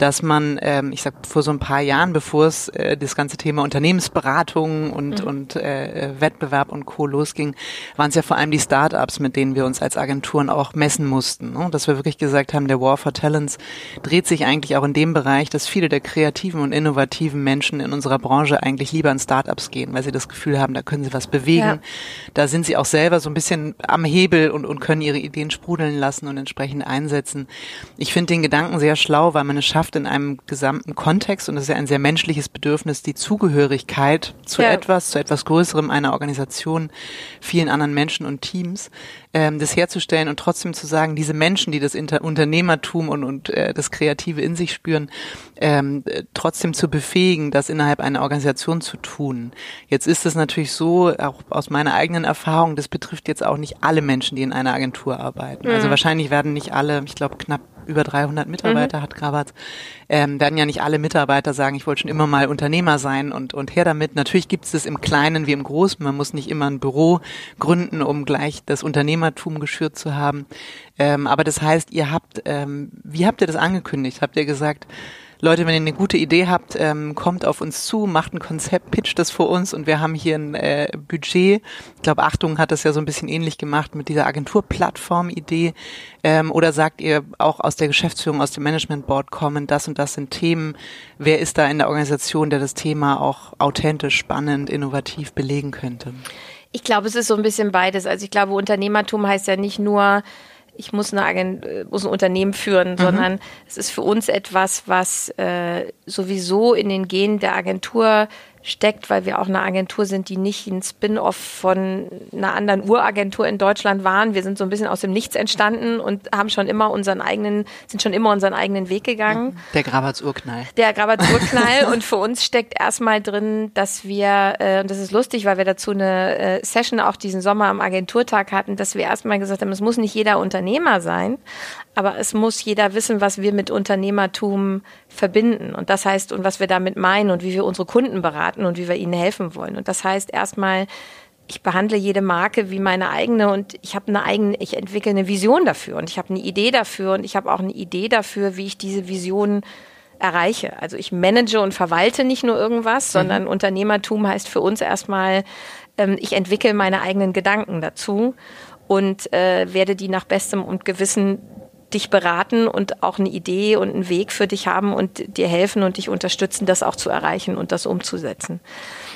dass man, ähm, ich sag vor so ein paar Jahren, bevor es äh, das ganze Thema Unternehmensberatung und, mhm. und äh, Wettbewerb und Co. losging, waren es ja vor allem die Startups, mit denen wir uns als Agenturen auch messen mussten. Ne? Dass wir wirklich gesagt haben, der War for Talents dreht sich eigentlich auch in dem Bereich, dass viele der kreativen und innovativen Menschen in unserer Branche eigentlich lieber in Startups gehen, weil sie das Gefühl haben, da können sie was bewegen. Ja. Da sind sie auch selber so ein bisschen am Hebel und, und können ihre Ideen sprudeln lassen und entsprechend einsetzen. Ich finde den Gedanken sehr schlau, weil man es schafft, in einem gesamten Kontext, und das ist ja ein sehr menschliches Bedürfnis, die Zugehörigkeit zu ja. etwas, zu etwas Größerem einer Organisation, vielen anderen Menschen und Teams, ähm, das herzustellen und trotzdem zu sagen, diese Menschen, die das Inter Unternehmertum und, und äh, das Kreative in sich spüren, ähm, trotzdem zu befähigen, das innerhalb einer Organisation zu tun. Jetzt ist es natürlich so, auch aus meiner eigenen Erfahrung, das betrifft jetzt auch nicht alle Menschen, die in einer Agentur arbeiten. Also mhm. Also wahrscheinlich werden nicht alle, ich glaube knapp über 300 Mitarbeiter mhm. hat Grabat, ähm, werden ja nicht alle Mitarbeiter sagen, ich wollte schon immer mal Unternehmer sein und, und her damit. Natürlich gibt es das im Kleinen wie im Großen. Man muss nicht immer ein Büro gründen, um gleich das Unternehmertum geschürt zu haben. Ähm, aber das heißt, ihr habt, ähm, wie habt ihr das angekündigt? Habt ihr gesagt, Leute, wenn ihr eine gute Idee habt, ähm, kommt auf uns zu, macht ein Konzept, pitcht das vor uns und wir haben hier ein äh, Budget. Ich glaube, Achtung hat das ja so ein bisschen ähnlich gemacht mit dieser Agenturplattform-Idee. Ähm, oder sagt ihr auch aus der Geschäftsführung, aus dem Management Board kommen, das und das sind Themen. Wer ist da in der Organisation, der das Thema auch authentisch, spannend, innovativ belegen könnte? Ich glaube, es ist so ein bisschen beides. Also ich glaube, Unternehmertum heißt ja nicht nur, ich muss, eine Agent, äh, muss ein Unternehmen führen, mhm. sondern es ist für uns etwas, was äh, sowieso in den Genen der Agentur steckt, weil wir auch eine Agentur sind, die nicht ein Spin-off von einer anderen Uragentur in Deutschland waren. Wir sind so ein bisschen aus dem Nichts entstanden und haben schon immer unseren eigenen, sind schon immer unseren eigenen Weg gegangen. Der Grabatz Urknall. Der Grabatz Urknall und für uns steckt erstmal drin, dass wir, äh, und das ist lustig, weil wir dazu eine äh, Session auch diesen Sommer am Agenturtag hatten, dass wir erstmal gesagt haben, es muss nicht jeder Unternehmer sein, aber es muss jeder wissen, was wir mit Unternehmertum verbinden. Und das heißt, und was wir damit meinen und wie wir unsere Kunden beraten und wie wir ihnen helfen wollen. Und das heißt erstmal, ich behandle jede Marke wie meine eigene und ich habe eine eigene, ich entwickle eine Vision dafür und ich habe eine Idee dafür und ich habe auch eine Idee dafür, wie ich diese Vision erreiche. Also ich manage und verwalte nicht nur irgendwas, mhm. sondern Unternehmertum heißt für uns erstmal, ähm, ich entwickle meine eigenen Gedanken dazu und äh, werde die nach bestem und Gewissen dich beraten und auch eine Idee und einen Weg für dich haben und dir helfen und dich unterstützen, das auch zu erreichen und das umzusetzen.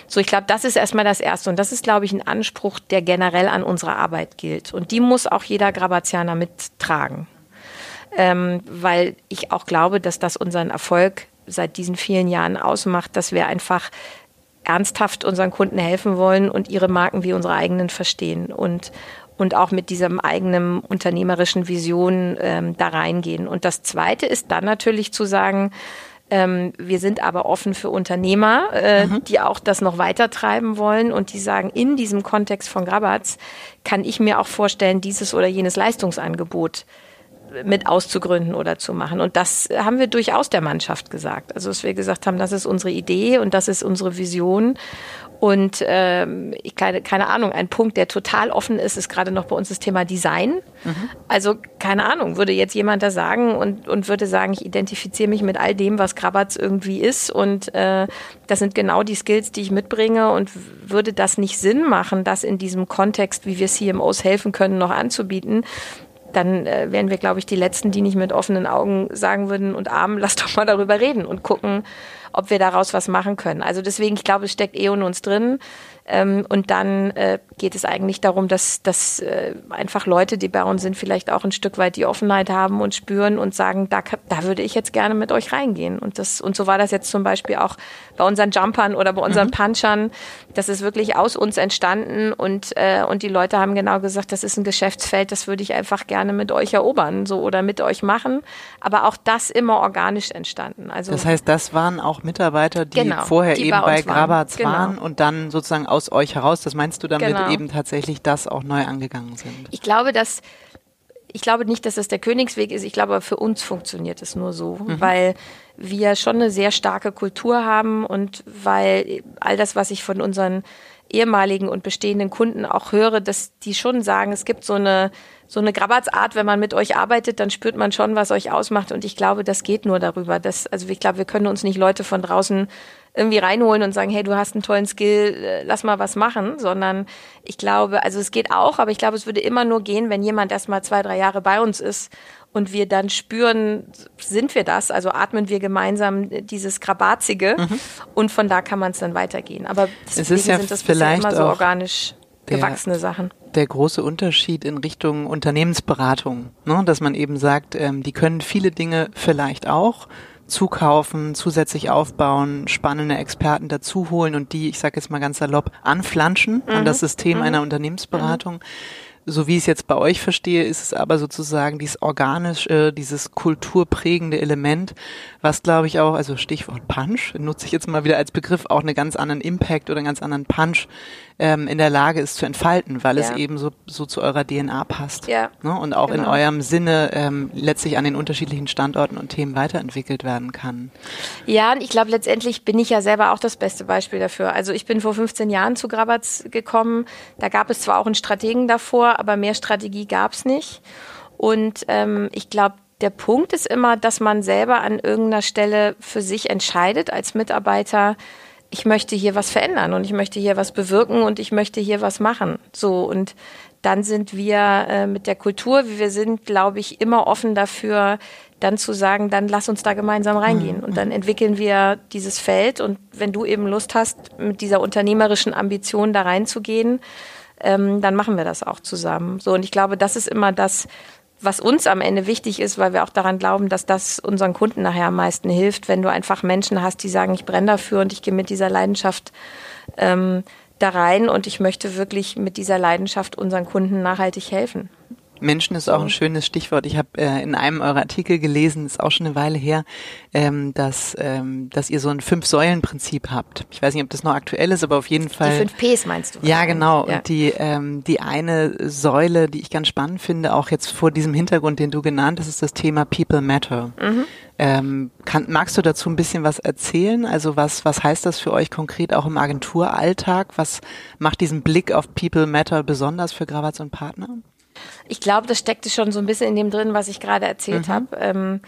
So, ich glaube, das ist erstmal das Erste. Und das ist, glaube ich, ein Anspruch, der generell an unserer Arbeit gilt. Und die muss auch jeder Grabazianer mittragen. Ähm, weil ich auch glaube, dass das unseren Erfolg seit diesen vielen Jahren ausmacht, dass wir einfach ernsthaft unseren Kunden helfen wollen und ihre Marken wie unsere eigenen verstehen und und auch mit diesem eigenen unternehmerischen Vision ähm, da reingehen. Und das Zweite ist dann natürlich zu sagen, ähm, wir sind aber offen für Unternehmer, äh, mhm. die auch das noch weiter treiben wollen und die sagen, in diesem Kontext von Grabatz kann ich mir auch vorstellen, dieses oder jenes Leistungsangebot mit auszugründen oder zu machen. Und das haben wir durchaus der Mannschaft gesagt. Also, dass wir gesagt haben, das ist unsere Idee und das ist unsere Vision. Und ähm, ich keine, keine Ahnung, ein Punkt, der total offen ist, ist gerade noch bei uns das Thema Design. Mhm. Also keine Ahnung, würde jetzt jemand da sagen und, und würde sagen, ich identifiziere mich mit all dem, was Krabatz irgendwie ist und äh, das sind genau die Skills, die ich mitbringe und würde das nicht Sinn machen, das in diesem Kontext, wie wir CMOs helfen können, noch anzubieten, dann äh, wären wir, glaube ich, die Letzten, die nicht mit offenen Augen sagen würden und Armen, lass doch mal darüber reden und gucken, ob wir daraus was machen können. Also deswegen, ich glaube, es steckt eh in uns drin. Ähm, und dann äh, geht es eigentlich darum, dass, dass äh, einfach Leute, die bei uns sind, vielleicht auch ein Stück weit die Offenheit haben und spüren und sagen, da, da würde ich jetzt gerne mit euch reingehen. Und das, und so war das jetzt zum Beispiel auch bei unseren Jumpern oder bei unseren mhm. Punchern. Das ist wirklich aus uns entstanden und, äh, und die Leute haben genau gesagt, das ist ein Geschäftsfeld, das würde ich einfach gerne mit euch erobern, so oder mit euch machen. Aber auch das immer organisch entstanden. Also das heißt, das waren auch Mitarbeiter, die genau, vorher die eben bei, bei Grabatz waren, waren genau. und dann sozusagen aus euch heraus, das meinst du damit genau. eben tatsächlich das auch neu angegangen sind? Ich glaube, dass ich glaube nicht, dass das der Königsweg ist. Ich glaube, für uns funktioniert es nur so, mhm. weil wir schon eine sehr starke Kultur haben und weil all das, was ich von unseren ehemaligen und bestehenden Kunden auch höre, dass die schon sagen, es gibt so eine so eine Grabatzart, wenn man mit euch arbeitet, dann spürt man schon, was euch ausmacht. Und ich glaube, das geht nur darüber. Dass, also ich glaube, wir können uns nicht Leute von draußen irgendwie reinholen und sagen, hey, du hast einen tollen Skill, äh, lass mal was machen, sondern ich glaube, also es geht auch, aber ich glaube, es würde immer nur gehen, wenn jemand erstmal zwei, drei Jahre bei uns ist und wir dann spüren, sind wir das, also atmen wir gemeinsam dieses Krabazige mhm. und von da kann man es dann weitergehen. Aber es ist ja sind das vielleicht immer so organisch der, gewachsene Sachen. Der große Unterschied in Richtung Unternehmensberatung, ne? dass man eben sagt, ähm, die können viele Dinge vielleicht auch zukaufen, zusätzlich aufbauen, spannende Experten dazuholen und die, ich sage jetzt mal ganz salopp, anflanschen mhm. an das System mhm. einer Unternehmensberatung. Mhm so wie ich es jetzt bei euch verstehe, ist es aber sozusagen dieses organische, dieses kulturprägende Element, was glaube ich auch, also Stichwort Punch, nutze ich jetzt mal wieder als Begriff, auch einen ganz anderen Impact oder einen ganz anderen Punch ähm, in der Lage ist zu entfalten, weil ja. es eben so, so zu eurer DNA passt. Ja. Ne? Und auch genau. in eurem Sinne ähm, letztlich an den unterschiedlichen Standorten und Themen weiterentwickelt werden kann. Ja, und ich glaube, letztendlich bin ich ja selber auch das beste Beispiel dafür. Also ich bin vor 15 Jahren zu Grabatz gekommen. Da gab es zwar auch einen Strategen davor, aber mehr Strategie gab es nicht. Und ähm, ich glaube, der Punkt ist immer, dass man selber an irgendeiner Stelle für sich entscheidet als Mitarbeiter, ich möchte hier was verändern und ich möchte hier was bewirken und ich möchte hier was machen. So und dann sind wir äh, mit der Kultur, wie wir sind, glaube ich, immer offen dafür, dann zu sagen, dann lass uns da gemeinsam reingehen. Und dann entwickeln wir dieses Feld. Und wenn du eben Lust hast, mit dieser unternehmerischen Ambition da reinzugehen, ähm, dann machen wir das auch zusammen. So, und ich glaube, das ist immer das, was uns am Ende wichtig ist, weil wir auch daran glauben, dass das unseren Kunden nachher am meisten hilft, wenn du einfach Menschen hast, die sagen, ich brenne dafür und ich gehe mit dieser Leidenschaft ähm, da rein und ich möchte wirklich mit dieser Leidenschaft unseren Kunden nachhaltig helfen. Menschen ist auch ein schönes Stichwort. Ich habe äh, in einem eurer Artikel gelesen, ist auch schon eine Weile her, ähm, dass, ähm, dass ihr so ein Fünf-Säulen-Prinzip habt. Ich weiß nicht, ob das noch aktuell ist, aber auf jeden Fall. Die fünf Ps meinst du? Ja, genau. Ja. Und die, ähm, die eine Säule, die ich ganz spannend finde, auch jetzt vor diesem Hintergrund, den du genannt hast, ist das Thema People Matter. Mhm. Ähm, kann, magst du dazu ein bisschen was erzählen? Also was, was heißt das für euch konkret auch im Agenturalltag? Was macht diesen Blick auf People Matter besonders für Gravats und Partner? Ich glaube, das steckte schon so ein bisschen in dem drin, was ich gerade erzählt mhm. habe. Ähm,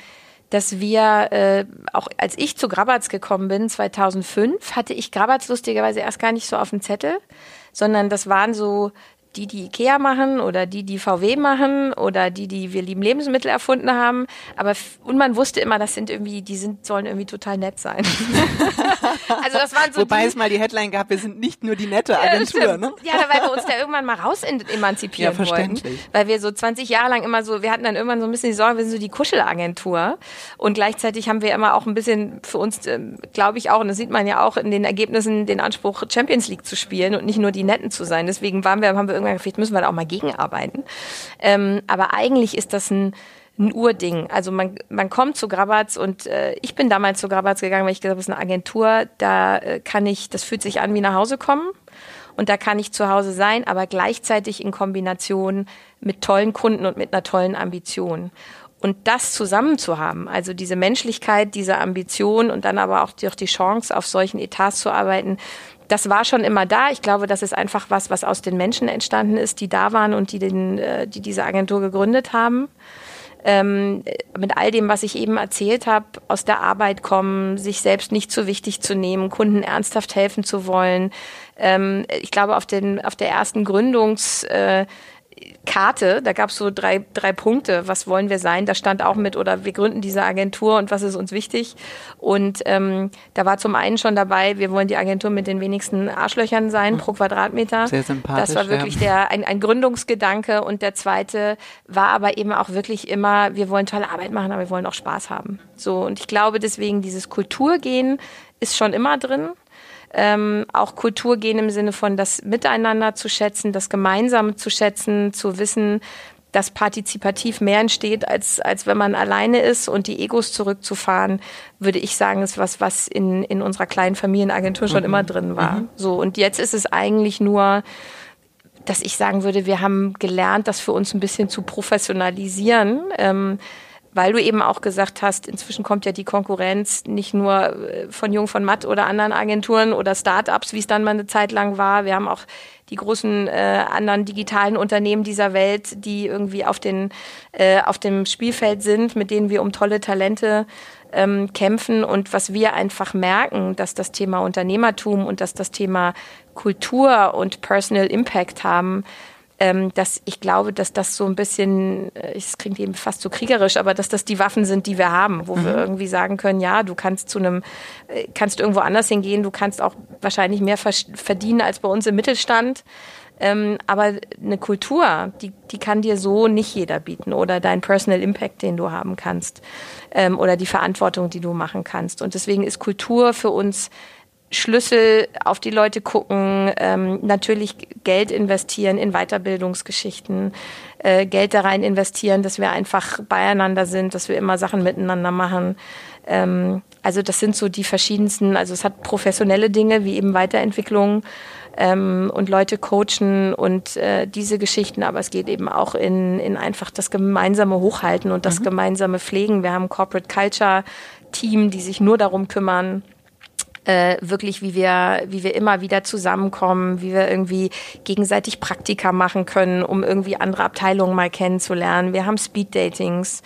dass wir, äh, auch als ich zu Grabatz gekommen bin, 2005, hatte ich Grabatz lustigerweise erst gar nicht so auf dem Zettel, sondern das waren so die, die Ikea machen oder die, die VW machen oder die, die wir lieben Lebensmittel erfunden haben. Aber und man wusste immer, das sind irgendwie, die sind, sollen irgendwie total nett sein. also das waren so Wobei die, es mal die Headline gab, wir sind nicht nur die nette Agentur, ja, ne? Ja, weil wir uns da irgendwann mal raus emanzipieren ja, wollten. Weil wir so 20 Jahre lang immer so, wir hatten dann irgendwann so ein bisschen die Sorge, wir sind so die Kuschelagentur. Und gleichzeitig haben wir immer auch ein bisschen für uns, ähm, glaube ich auch, und das sieht man ja auch in den Ergebnissen, den Anspruch, Champions League zu spielen und nicht nur die Netten zu sein. Deswegen waren wir, haben wir irgendwann, vielleicht müssen wir da auch mal gegenarbeiten. Ähm, aber eigentlich ist das ein, ein Urding. Also man, man kommt zu Grabatz und äh, ich bin damals zu Grabatz gegangen, weil ich gesagt habe, es ist eine Agentur, da äh, kann ich, das fühlt sich an wie nach Hause kommen und da kann ich zu Hause sein, aber gleichzeitig in Kombination mit tollen Kunden und mit einer tollen Ambition. Und das zusammen zu haben, also diese Menschlichkeit, diese Ambition und dann aber auch durch die Chance, auf solchen Etats zu arbeiten, das war schon immer da. Ich glaube, das ist einfach was, was aus den Menschen entstanden ist, die da waren und die, den, äh, die diese Agentur gegründet haben. Ähm, mit all dem, was ich eben erzählt habe, aus der Arbeit kommen, sich selbst nicht so wichtig zu nehmen, Kunden ernsthaft helfen zu wollen. Ähm, ich glaube, auf, den, auf der ersten Gründungs- äh, Karte, da gab es so drei, drei Punkte, was wollen wir sein, da stand auch mit, oder wir gründen diese Agentur und was ist uns wichtig. Und ähm, da war zum einen schon dabei, wir wollen die Agentur mit den wenigsten Arschlöchern sein mhm. pro Quadratmeter. Sehr sympathisch. Das war wirklich ja. der, ein, ein Gründungsgedanke. Und der zweite war aber eben auch wirklich immer, wir wollen tolle Arbeit machen, aber wir wollen auch Spaß haben. So, und ich glaube deswegen, dieses Kulturgehen ist schon immer drin ähm, auch Kultur gehen im Sinne von das Miteinander zu schätzen, das Gemeinsame zu schätzen, zu wissen, dass partizipativ mehr entsteht, als, als wenn man alleine ist und die Egos zurückzufahren, würde ich sagen, ist was, was in, in unserer kleinen Familienagentur schon mhm. immer drin war. Mhm. So, und jetzt ist es eigentlich nur, dass ich sagen würde, wir haben gelernt, das für uns ein bisschen zu professionalisieren. Ähm, weil du eben auch gesagt hast, inzwischen kommt ja die Konkurrenz nicht nur äh, von Jung von Matt oder anderen Agenturen oder Startups, wie es dann mal eine Zeit lang war. Wir haben auch die großen äh, anderen digitalen Unternehmen dieser Welt, die irgendwie auf, den, äh, auf dem Spielfeld sind, mit denen wir um tolle Talente ähm, kämpfen. Und was wir einfach merken, dass das Thema Unternehmertum und dass das Thema Kultur und Personal Impact haben, ähm, dass ich glaube, dass das so ein bisschen, äh, es klingt eben fast so kriegerisch, aber dass das die Waffen sind, die wir haben, wo mhm. wir irgendwie sagen können, ja, du kannst zu einem, äh, kannst irgendwo anders hingehen, du kannst auch wahrscheinlich mehr verdienen als bei uns im Mittelstand. Ähm, aber eine Kultur, die, die kann dir so nicht jeder bieten oder dein Personal Impact, den du haben kannst ähm, oder die Verantwortung, die du machen kannst. Und deswegen ist Kultur für uns Schlüssel auf die Leute gucken, ähm, natürlich Geld investieren in Weiterbildungsgeschichten, äh, Geld da rein investieren, dass wir einfach beieinander sind, dass wir immer Sachen miteinander machen. Ähm, also das sind so die verschiedensten, also es hat professionelle Dinge wie eben Weiterentwicklung ähm, und Leute coachen und äh, diese Geschichten, aber es geht eben auch in, in einfach das gemeinsame Hochhalten und das mhm. gemeinsame Pflegen. Wir haben Corporate Culture Team, die sich nur darum kümmern, äh, wirklich, wie wir, wie wir immer wieder zusammenkommen, wie wir irgendwie gegenseitig Praktika machen können, um irgendwie andere Abteilungen mal kennenzulernen. Wir haben Speed-Datings.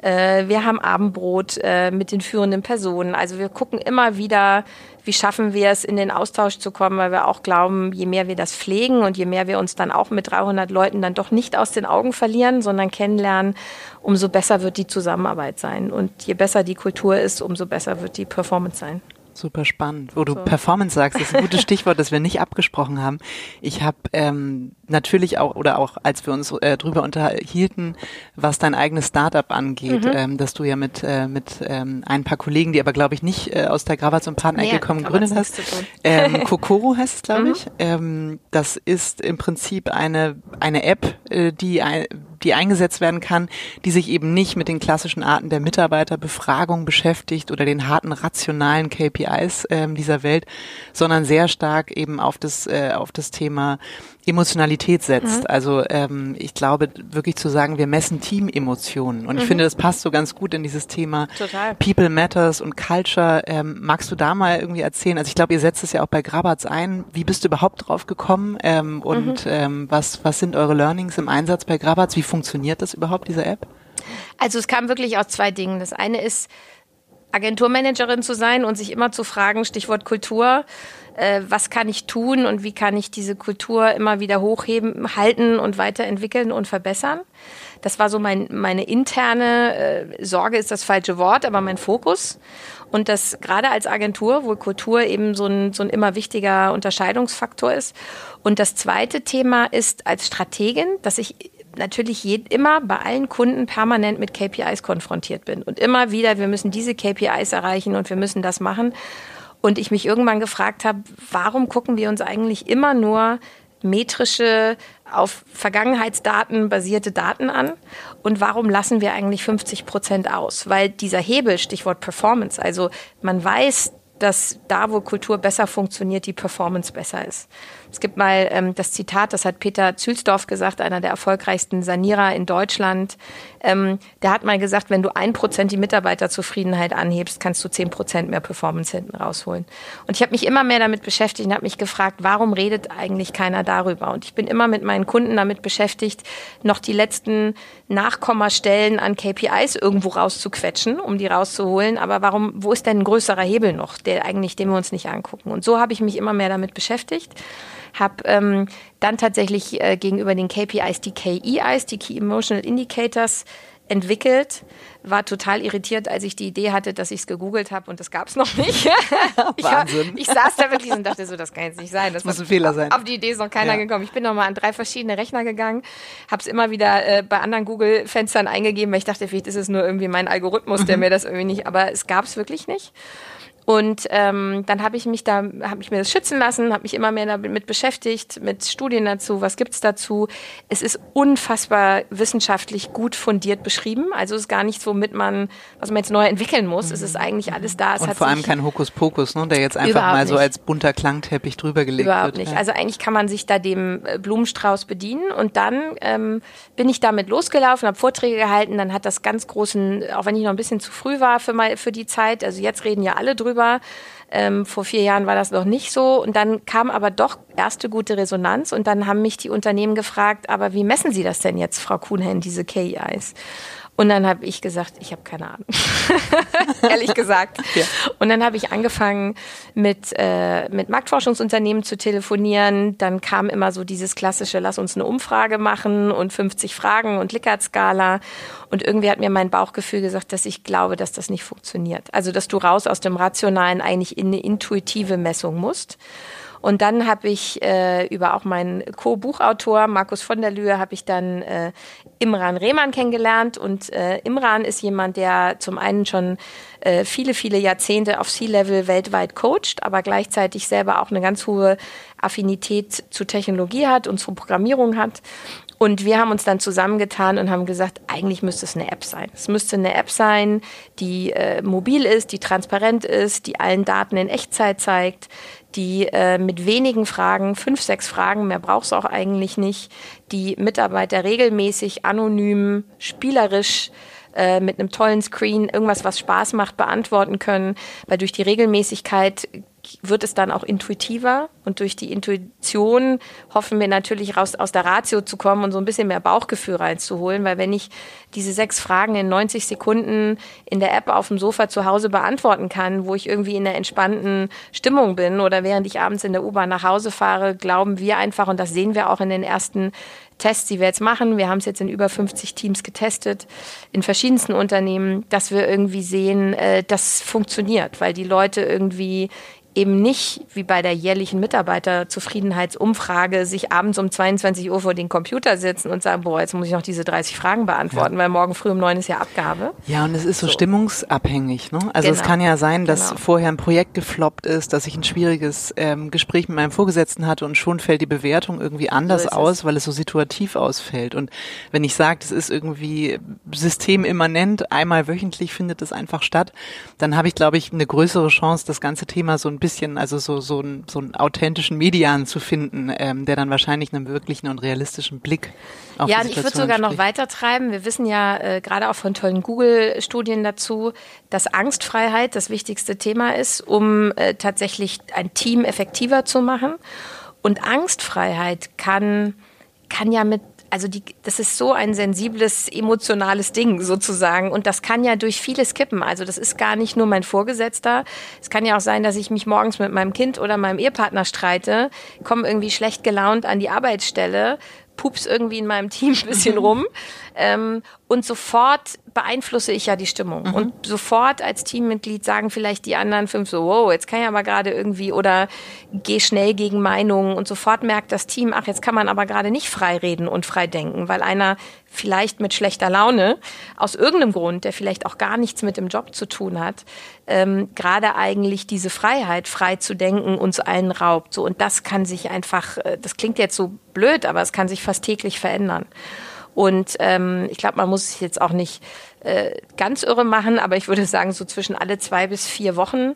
Äh, wir haben Abendbrot äh, mit den führenden Personen. Also wir gucken immer wieder, wie schaffen wir es, in den Austausch zu kommen, weil wir auch glauben, je mehr wir das pflegen und je mehr wir uns dann auch mit 300 Leuten dann doch nicht aus den Augen verlieren, sondern kennenlernen, umso besser wird die Zusammenarbeit sein. Und je besser die Kultur ist, umso besser wird die Performance sein. Super spannend. Wo du so. Performance sagst, ist ein gutes Stichwort, das wir nicht abgesprochen haben. Ich habe ähm, natürlich auch, oder auch als wir uns äh, drüber unterhielten, was dein eigenes Startup angeht, mhm. ähm, dass du ja mit, äh, mit ähm, ein paar Kollegen, die aber glaube ich nicht äh, aus der Gravats und Partnerecke kommen, gegründet hast. Ähm, Kokoro heißt es, glaube mhm. ich. Ähm, das ist im Prinzip eine, eine App, äh, die, ein, die eingesetzt werden kann, die sich eben nicht mit den klassischen Arten der Mitarbeiterbefragung beschäftigt oder den harten rationalen KPIs ähm, dieser Welt, sondern sehr stark eben auf das, äh, auf das Thema Emotionalität setzt. Mhm. Also ähm, ich glaube wirklich zu sagen, wir messen Teamemotionen. Und ich mhm. finde, das passt so ganz gut in dieses Thema Total. People Matters und Culture. Ähm, magst du da mal irgendwie erzählen? Also ich glaube, ihr setzt es ja auch bei Grabatz ein. Wie bist du überhaupt drauf gekommen? Ähm, und mhm. ähm, was, was sind eure Learnings im Einsatz bei Grabatz? Wie funktioniert das überhaupt, diese App? Also es kam wirklich aus zwei Dingen. Das eine ist, Agenturmanagerin zu sein und sich immer zu fragen, Stichwort Kultur, äh, was kann ich tun und wie kann ich diese Kultur immer wieder hochheben, halten und weiterentwickeln und verbessern. Das war so mein, meine interne äh, Sorge ist das falsche Wort, aber mein Fokus. Und das gerade als Agentur, wo Kultur eben so ein, so ein immer wichtiger Unterscheidungsfaktor ist. Und das zweite Thema ist als Strategin, dass ich natürlich je, immer bei allen Kunden permanent mit KPIs konfrontiert bin. Und immer wieder, wir müssen diese KPIs erreichen und wir müssen das machen. Und ich mich irgendwann gefragt habe, warum gucken wir uns eigentlich immer nur metrische, auf Vergangenheitsdaten basierte Daten an? Und warum lassen wir eigentlich 50 Prozent aus? Weil dieser Hebel, Stichwort Performance, also man weiß, dass da, wo Kultur besser funktioniert, die Performance besser ist. Es gibt mal ähm, das Zitat, das hat Peter Zülsdorf gesagt, einer der erfolgreichsten Sanierer in Deutschland. Ähm, der hat mal gesagt, wenn du ein Prozent die Mitarbeiterzufriedenheit anhebst, kannst du zehn Prozent mehr Performance hinten rausholen. Und ich habe mich immer mehr damit beschäftigt und habe mich gefragt, warum redet eigentlich keiner darüber? Und ich bin immer mit meinen Kunden damit beschäftigt, noch die letzten Nachkommastellen an KPIs irgendwo rauszuquetschen, um die rauszuholen. Aber warum, wo ist denn ein größerer Hebel noch, der eigentlich, den wir uns nicht angucken? Und so habe ich mich immer mehr damit beschäftigt habe ähm, dann tatsächlich äh, gegenüber den KPIs die KEIs, die Key Emotional Indicators, entwickelt, war total irritiert, als ich die Idee hatte, dass ich es gegoogelt habe und das gab es noch nicht. ich, Wahnsinn. ich saß da wirklich und dachte so, das kann jetzt nicht sein. Das muss ein Fehler sein. Auf die Idee ist noch keiner Ja. gekommen. Ich bin nochmal an drei verschiedene Rechner gegangen, habe es immer wieder äh, bei anderen Google-Fenstern eingegeben, weil ich dachte, vielleicht ist es nur irgendwie mein Algorithmus, Mhm. der mir das irgendwie nicht, aber es gab es wirklich nicht. Und ähm, dann habe ich mich da, habe ich mir das schützen lassen, habe mich immer mehr damit beschäftigt, mit Studien dazu, was gibt's dazu. Es ist unfassbar wissenschaftlich gut fundiert beschrieben. Also es ist gar nichts, womit man, was man jetzt neu entwickeln muss. Es ist eigentlich alles da. Es Und hat vor allem kein Hokuspokus, ne, der jetzt einfach Überhaupt mal so nicht. als bunter Klangteppich drüber gelegt Überhaupt wird. nicht. Ja. Also eigentlich kann man sich da dem äh, Blumenstrauß bedienen. Und dann ähm, bin ich damit losgelaufen, habe Vorträge gehalten. Dann hat das ganz großen, auch wenn ich noch ein bisschen zu früh war für, mal, für die Zeit, also jetzt reden ja alle drüber. Ähm, vor vier Jahren war das noch nicht so. Und dann kam aber doch erste gute Resonanz. Und dann haben mich die Unternehmen gefragt, aber wie messen Sie das denn jetzt, Frau Kuhnhen, diese KEIs? Und dann habe ich gesagt, ich habe keine Ahnung. Ehrlich gesagt. Ja. Und dann habe ich angefangen mit, äh, mit Marktforschungsunternehmen zu telefonieren. Dann kam immer so dieses klassische, lass uns eine Umfrage machen und 50 Fragen und Likert-Skala. Und irgendwie hat mir mein Bauchgefühl gesagt, dass ich glaube, dass das nicht funktioniert. Also, dass du raus aus dem Rationalen eigentlich in eine intuitive Messung musst. Und dann habe ich äh, über auch meinen Co-Buchautor Markus von der Lühe habe ich dann äh, Imran Rehmann kennengelernt und äh, Imran ist jemand, der zum einen schon äh, viele viele Jahrzehnte auf C-Level weltweit coacht, aber gleichzeitig selber auch eine ganz hohe Affinität zu Technologie hat und zu Programmierung hat. Und wir haben uns dann zusammengetan und haben gesagt, eigentlich müsste es eine App sein. Es müsste eine App sein, die äh, mobil ist, die transparent ist, die allen Daten in Echtzeit zeigt, die äh, mit wenigen Fragen, fünf, sechs Fragen, mehr braucht es auch eigentlich nicht, die Mitarbeiter regelmäßig, anonym, spielerisch äh, mit einem tollen Screen irgendwas, was Spaß macht, beantworten können, weil durch die Regelmäßigkeit wird es dann auch intuitiver und durch die Intuition hoffen wir natürlich raus aus der Ratio zu kommen und so ein bisschen mehr Bauchgefühl reinzuholen, weil wenn ich diese sechs Fragen in 90 Sekunden in der App auf dem Sofa zu Hause beantworten kann, wo ich irgendwie in einer entspannten Stimmung bin oder während ich abends in der U-Bahn nach Hause fahre, glauben wir einfach und das sehen wir auch in den ersten Tests, die wir jetzt machen. Wir haben es jetzt in über 50 Teams getestet, in verschiedensten Unternehmen, dass wir irgendwie sehen, äh, das funktioniert, weil die Leute irgendwie eben nicht wie bei der jährlichen Mitarbeiterzufriedenheitsumfrage sich abends um 22 Uhr vor den Computer sitzen und sagen, boah, jetzt muss ich noch diese 30 Fragen beantworten, weil morgen früh um neun ist ja Abgabe. Ja, und es ist so, stimmungsabhängig. Ne? Also es Genau. kann ja sein, dass Genau. vorher ein Projekt gefloppt ist, dass ich ein schwieriges ähm, Gespräch mit meinem Vorgesetzten hatte und schon fällt die Bewertung irgendwie anders es. aus, weil es so situativ ausfällt. Und wenn ich sage, das ist irgendwie systemimmanent, einmal wöchentlich findet es einfach statt, dann habe ich, glaube ich, eine größere Chance, das ganze Thema so ein bisschen, also so, so, ein, so einen authentischen Median zu finden, ähm, der dann wahrscheinlich einen wirklichen und realistischen Blick auf Ja, die und ich würde Situation sogar noch entspricht. weiter treiben. Wir wissen ja äh, gerade auch von tollen Google-Studien dazu, dass Angstfreiheit das wichtigste Thema ist, um äh, tatsächlich ein Team effektiver zu machen. Und Angstfreiheit kann, kann ja mit also die, das ist so ein sensibles, emotionales Ding sozusagen. Und das kann ja durch vieles kippen. Also das ist gar nicht nur mein Vorgesetzter. Es kann ja auch sein, dass ich mich morgens mit meinem Kind oder meinem Ehepartner streite, komme irgendwie schlecht gelaunt an die Arbeitsstelle, pups irgendwie in meinem Team ein bisschen rum. Ähm, und sofort beeinflusse ich ja die Stimmung. Und sofort als Teammitglied sagen vielleicht die anderen fünf so, wow, jetzt kann ich aber gerade irgendwie oder geh schnell gegen Meinungen und sofort merkt das Team, ach, jetzt kann man aber gerade nicht frei reden und frei denken, weil einer vielleicht mit schlechter Laune aus irgendeinem Grund, der vielleicht auch gar nichts mit dem Job zu tun hat, ähm, gerade eigentlich diese Freiheit, frei zu denken, uns allen raubt. So und das kann sich einfach, äh, das klingt jetzt so blöd, aber es kann sich fast täglich verändern. Und ähm, ich glaube, man muss es jetzt auch nicht äh, ganz irre machen, aber ich würde sagen, so zwischen alle zwei bis vier Wochen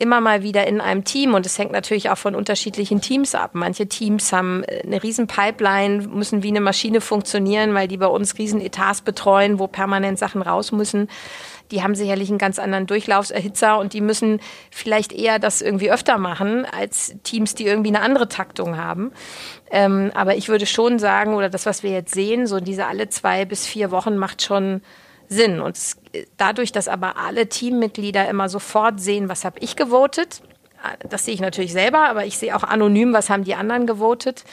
immer mal wieder in einem Team. Und es hängt natürlich auch von unterschiedlichen Teams ab. Manche Teams haben äh, eine riesen Pipeline, müssen wie eine Maschine funktionieren, weil die bei uns riesen Etats betreuen, wo permanent Sachen raus müssen. Die haben sicherlich einen ganz anderen Durchlaufserhitzer und die müssen vielleicht eher das irgendwie öfter machen als Teams, die irgendwie eine andere Taktung haben. Ähm, aber ich würde schon sagen, oder das, was wir jetzt sehen, so diese alle zwei bis vier Wochen macht schon Sinn. Und es, dadurch, dass aber alle Teammitglieder immer sofort sehen, was habe ich gewotet, das sehe ich natürlich selber, aber ich sehe auch anonym, was haben die anderen gewotet.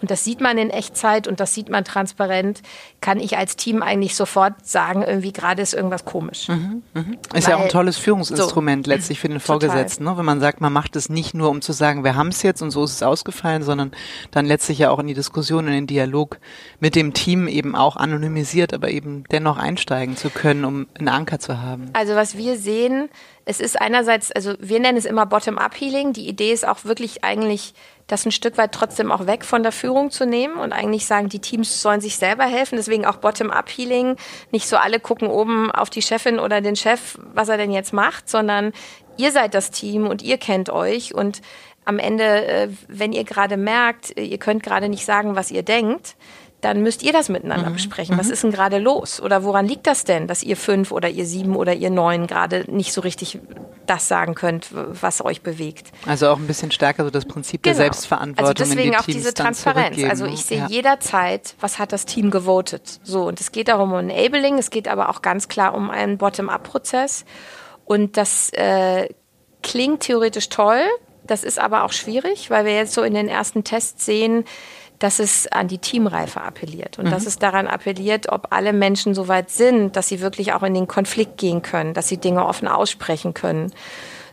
Und das sieht man in Echtzeit und das sieht man transparent. Kann ich als Team eigentlich sofort sagen, irgendwie gerade ist irgendwas komisch. Mhm, mh. Ist Weil, ja auch ein tolles Führungsinstrument so, letztlich für den Vorgesetzten, ne? wenn man sagt, man macht es nicht nur, um zu sagen, wir haben es jetzt und so ist es ausgefallen, sondern dann letztlich ja auch in die Diskussion, in den Dialog mit dem Team eben auch anonymisiert, aber eben dennoch einsteigen zu können, um einen Anker zu haben. Also was wir sehen, es ist einerseits, also wir nennen es immer Bottom-up-Healing. Die Idee ist auch wirklich eigentlich, das ein Stück weit trotzdem auch weg von der Führung zu nehmen und eigentlich sagen, die Teams sollen sich selber helfen. Deswegen auch Bottom-up-Healing. Nicht so alle gucken oben auf die Chefin oder den Chef, was er denn jetzt macht, sondern ihr seid das Team und ihr kennt euch und am Ende, äh, wenn ihr gerade merkt, ihr könnt gerade nicht sagen, was ihr denkt, dann müsst ihr das miteinander mhm. besprechen. Was mhm. ist denn gerade los? Oder woran liegt das denn, dass ihr fünf oder ihr sieben oder ihr neun gerade nicht so richtig das sagen könnt, was euch bewegt? Also auch ein bisschen stärker so das Prinzip genau. der Selbstverantwortung. Also deswegen die auch diese Transparenz. Also ich sehe ja. jederzeit, was hat das Team gewotet. So, und es geht darum um Enabling, es geht aber auch ganz klar um einen Bottom-up-Prozess. Und das äh, klingt theoretisch toll, das ist aber auch schwierig, weil wir jetzt so in den ersten Tests sehen, dass es an die Teamreife appelliert und mhm. dass es daran appelliert, ob alle Menschen so weit sind, dass sie wirklich auch in den Konflikt gehen können, dass sie Dinge offen aussprechen können.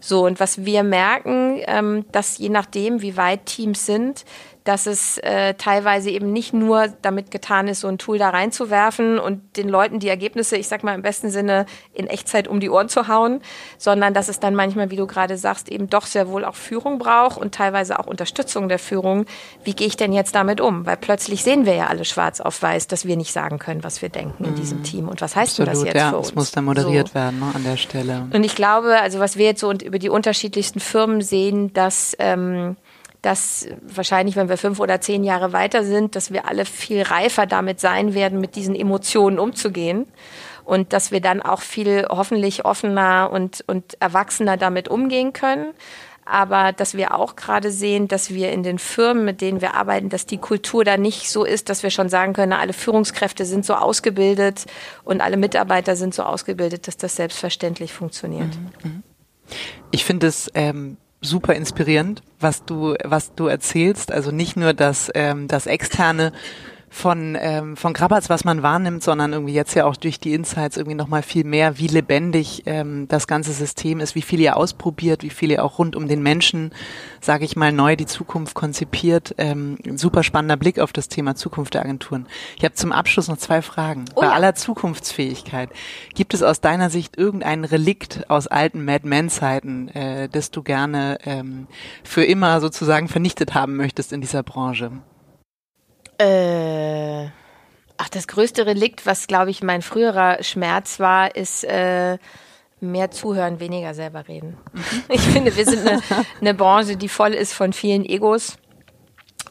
So, und was wir merken, ähm, dass je nachdem, wie weit Teams sind, dass es äh, teilweise eben nicht nur damit getan ist, so ein Tool da reinzuwerfen und den Leuten die Ergebnisse, ich sag mal im besten Sinne, in Echtzeit um die Ohren zu hauen, sondern dass es dann manchmal, wie du gerade sagst, eben doch sehr wohl auch Führung braucht und teilweise auch Unterstützung der Führung. Wie gehe ich denn jetzt damit um? Weil plötzlich sehen wir ja alle schwarz auf weiß, dass wir nicht sagen können, was wir denken in diesem mhm. Team. Und was heißt Absolut, denn das jetzt ja, für uns? Es muss dann moderiert so. werden ne, an der Stelle. Und ich glaube, also was wir jetzt so über die unterschiedlichsten Firmen sehen, dass ähm, dass wahrscheinlich, wenn wir fünf oder zehn Jahre weiter sind, dass wir alle viel reifer damit sein werden, mit diesen Emotionen umzugehen. Und dass wir dann auch viel hoffentlich offener und, und erwachsener damit umgehen können. Aber dass wir auch gerade sehen, dass wir in den Firmen, mit denen wir arbeiten, dass die Kultur da nicht so ist, dass wir schon sagen können, alle Führungskräfte sind so ausgebildet und alle Mitarbeiter sind so ausgebildet, dass das selbstverständlich funktioniert. Mhm. mhm. Ich finde es ähm, super inspirierend, was du, was du erzählst. Also nicht nur das, ähm, das externe von, ähm, von Krabatz, was man wahrnimmt, sondern irgendwie jetzt ja auch durch die Insights irgendwie nochmal viel mehr, wie lebendig ähm, das ganze System ist, wie viel ihr ausprobiert, wie viel ihr auch rund um den Menschen, sage ich mal, neu die Zukunft konzipiert. Ähm, super spannender Blick auf das Thema Zukunft der Agenturen. Ich habe zum Abschluss noch zwei Fragen. Oh Bei ja. aller Zukunftsfähigkeit, gibt es aus deiner Sicht irgendein Relikt aus alten Mad Men-Zeiten, äh, das du gerne ähm, für immer sozusagen vernichtet haben möchtest in dieser Branche? Äh, ach, das größte Relikt, was glaube ich mein früherer Schmerz war, ist äh, mehr zuhören, weniger selber reden. Mhm. Ich finde, wir sind eine, eine Branche, die voll ist von vielen Egos.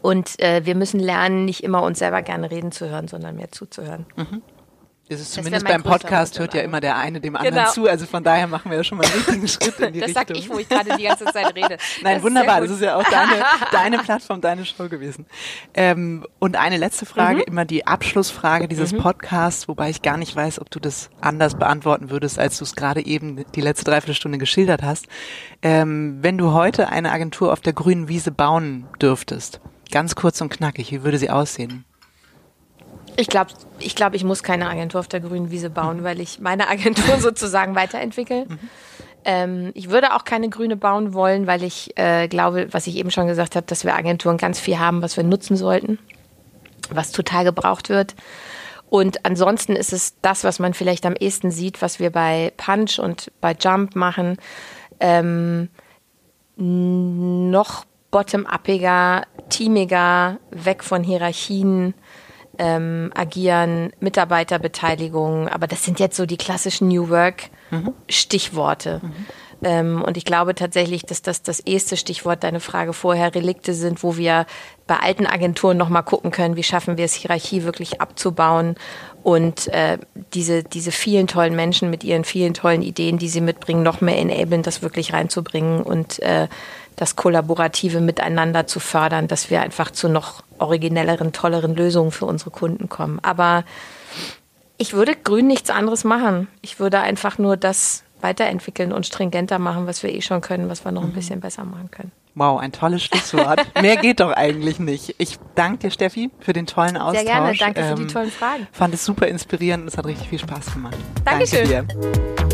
Und äh, wir müssen lernen, nicht immer uns selber gerne reden zu hören, sondern mehr zuzuhören. Mhm ist es zumindest beim Podcast hört ja immer der eine dem anderen genau. zu. Also von daher machen wir ja schon mal einen richtigen Schritt in die das Richtung. Das sag ich, wo ich gerade die ganze Zeit rede. Nein, das wunderbar. das ist ja auch deine, deine Plattform, deine Show gewesen. Ähm, und eine letzte Frage, mhm. immer die Abschlussfrage dieses mhm. Podcasts, wobei ich gar nicht weiß, ob du das anders beantworten würdest, als du es gerade eben die letzte Dreiviertelstunde geschildert hast. Ähm, wenn du heute eine Agentur auf der grünen Wiese bauen dürftest, ganz kurz und knackig, wie würde sie aussehen? Ich glaube, ich, glaub, ich muss keine Agentur auf der grünen Wiese bauen, weil ich meine Agentur sozusagen weiterentwickle. Mhm. Ähm, ich würde auch keine grüne bauen wollen, weil ich äh, glaube, was ich eben schon gesagt habe, dass wir Agenturen ganz viel haben, was wir nutzen sollten, was total gebraucht wird. Und ansonsten ist es das, was man vielleicht am ehesten sieht, was wir bei Punch und bei Jump machen, ähm, noch bottom-uppiger, teamiger, weg von Hierarchien, ähm, agieren, Mitarbeiterbeteiligung, aber das sind jetzt so die klassischen New Work-Stichworte. Mhm. Ähm, und ich glaube tatsächlich, dass das das erste Stichwort, deine Frage vorher, Relikte sind, wo wir bei alten Agenturen nochmal gucken können, wie schaffen wir es, Hierarchie wirklich abzubauen und äh, diese, diese vielen tollen Menschen mit ihren vielen tollen Ideen, die sie mitbringen, noch mehr enablen, das wirklich reinzubringen und äh, das kollaborative Miteinander zu fördern, dass wir einfach zu noch originelleren, tolleren Lösungen für unsere Kunden kommen. Aber ich würde Grün nichts anderes machen. Ich würde einfach nur das weiterentwickeln und stringenter machen, was wir eh schon können, was wir noch ein bisschen besser machen können. Wow, ein tolles Schlusswort. Mehr geht doch eigentlich nicht. Ich danke dir, Steffi, für den tollen Austausch. Sehr gerne, danke für die Ähm, tollen Fragen. Fand es super inspirierend und es hat richtig viel Spaß gemacht. Dankeschön. Danke dir.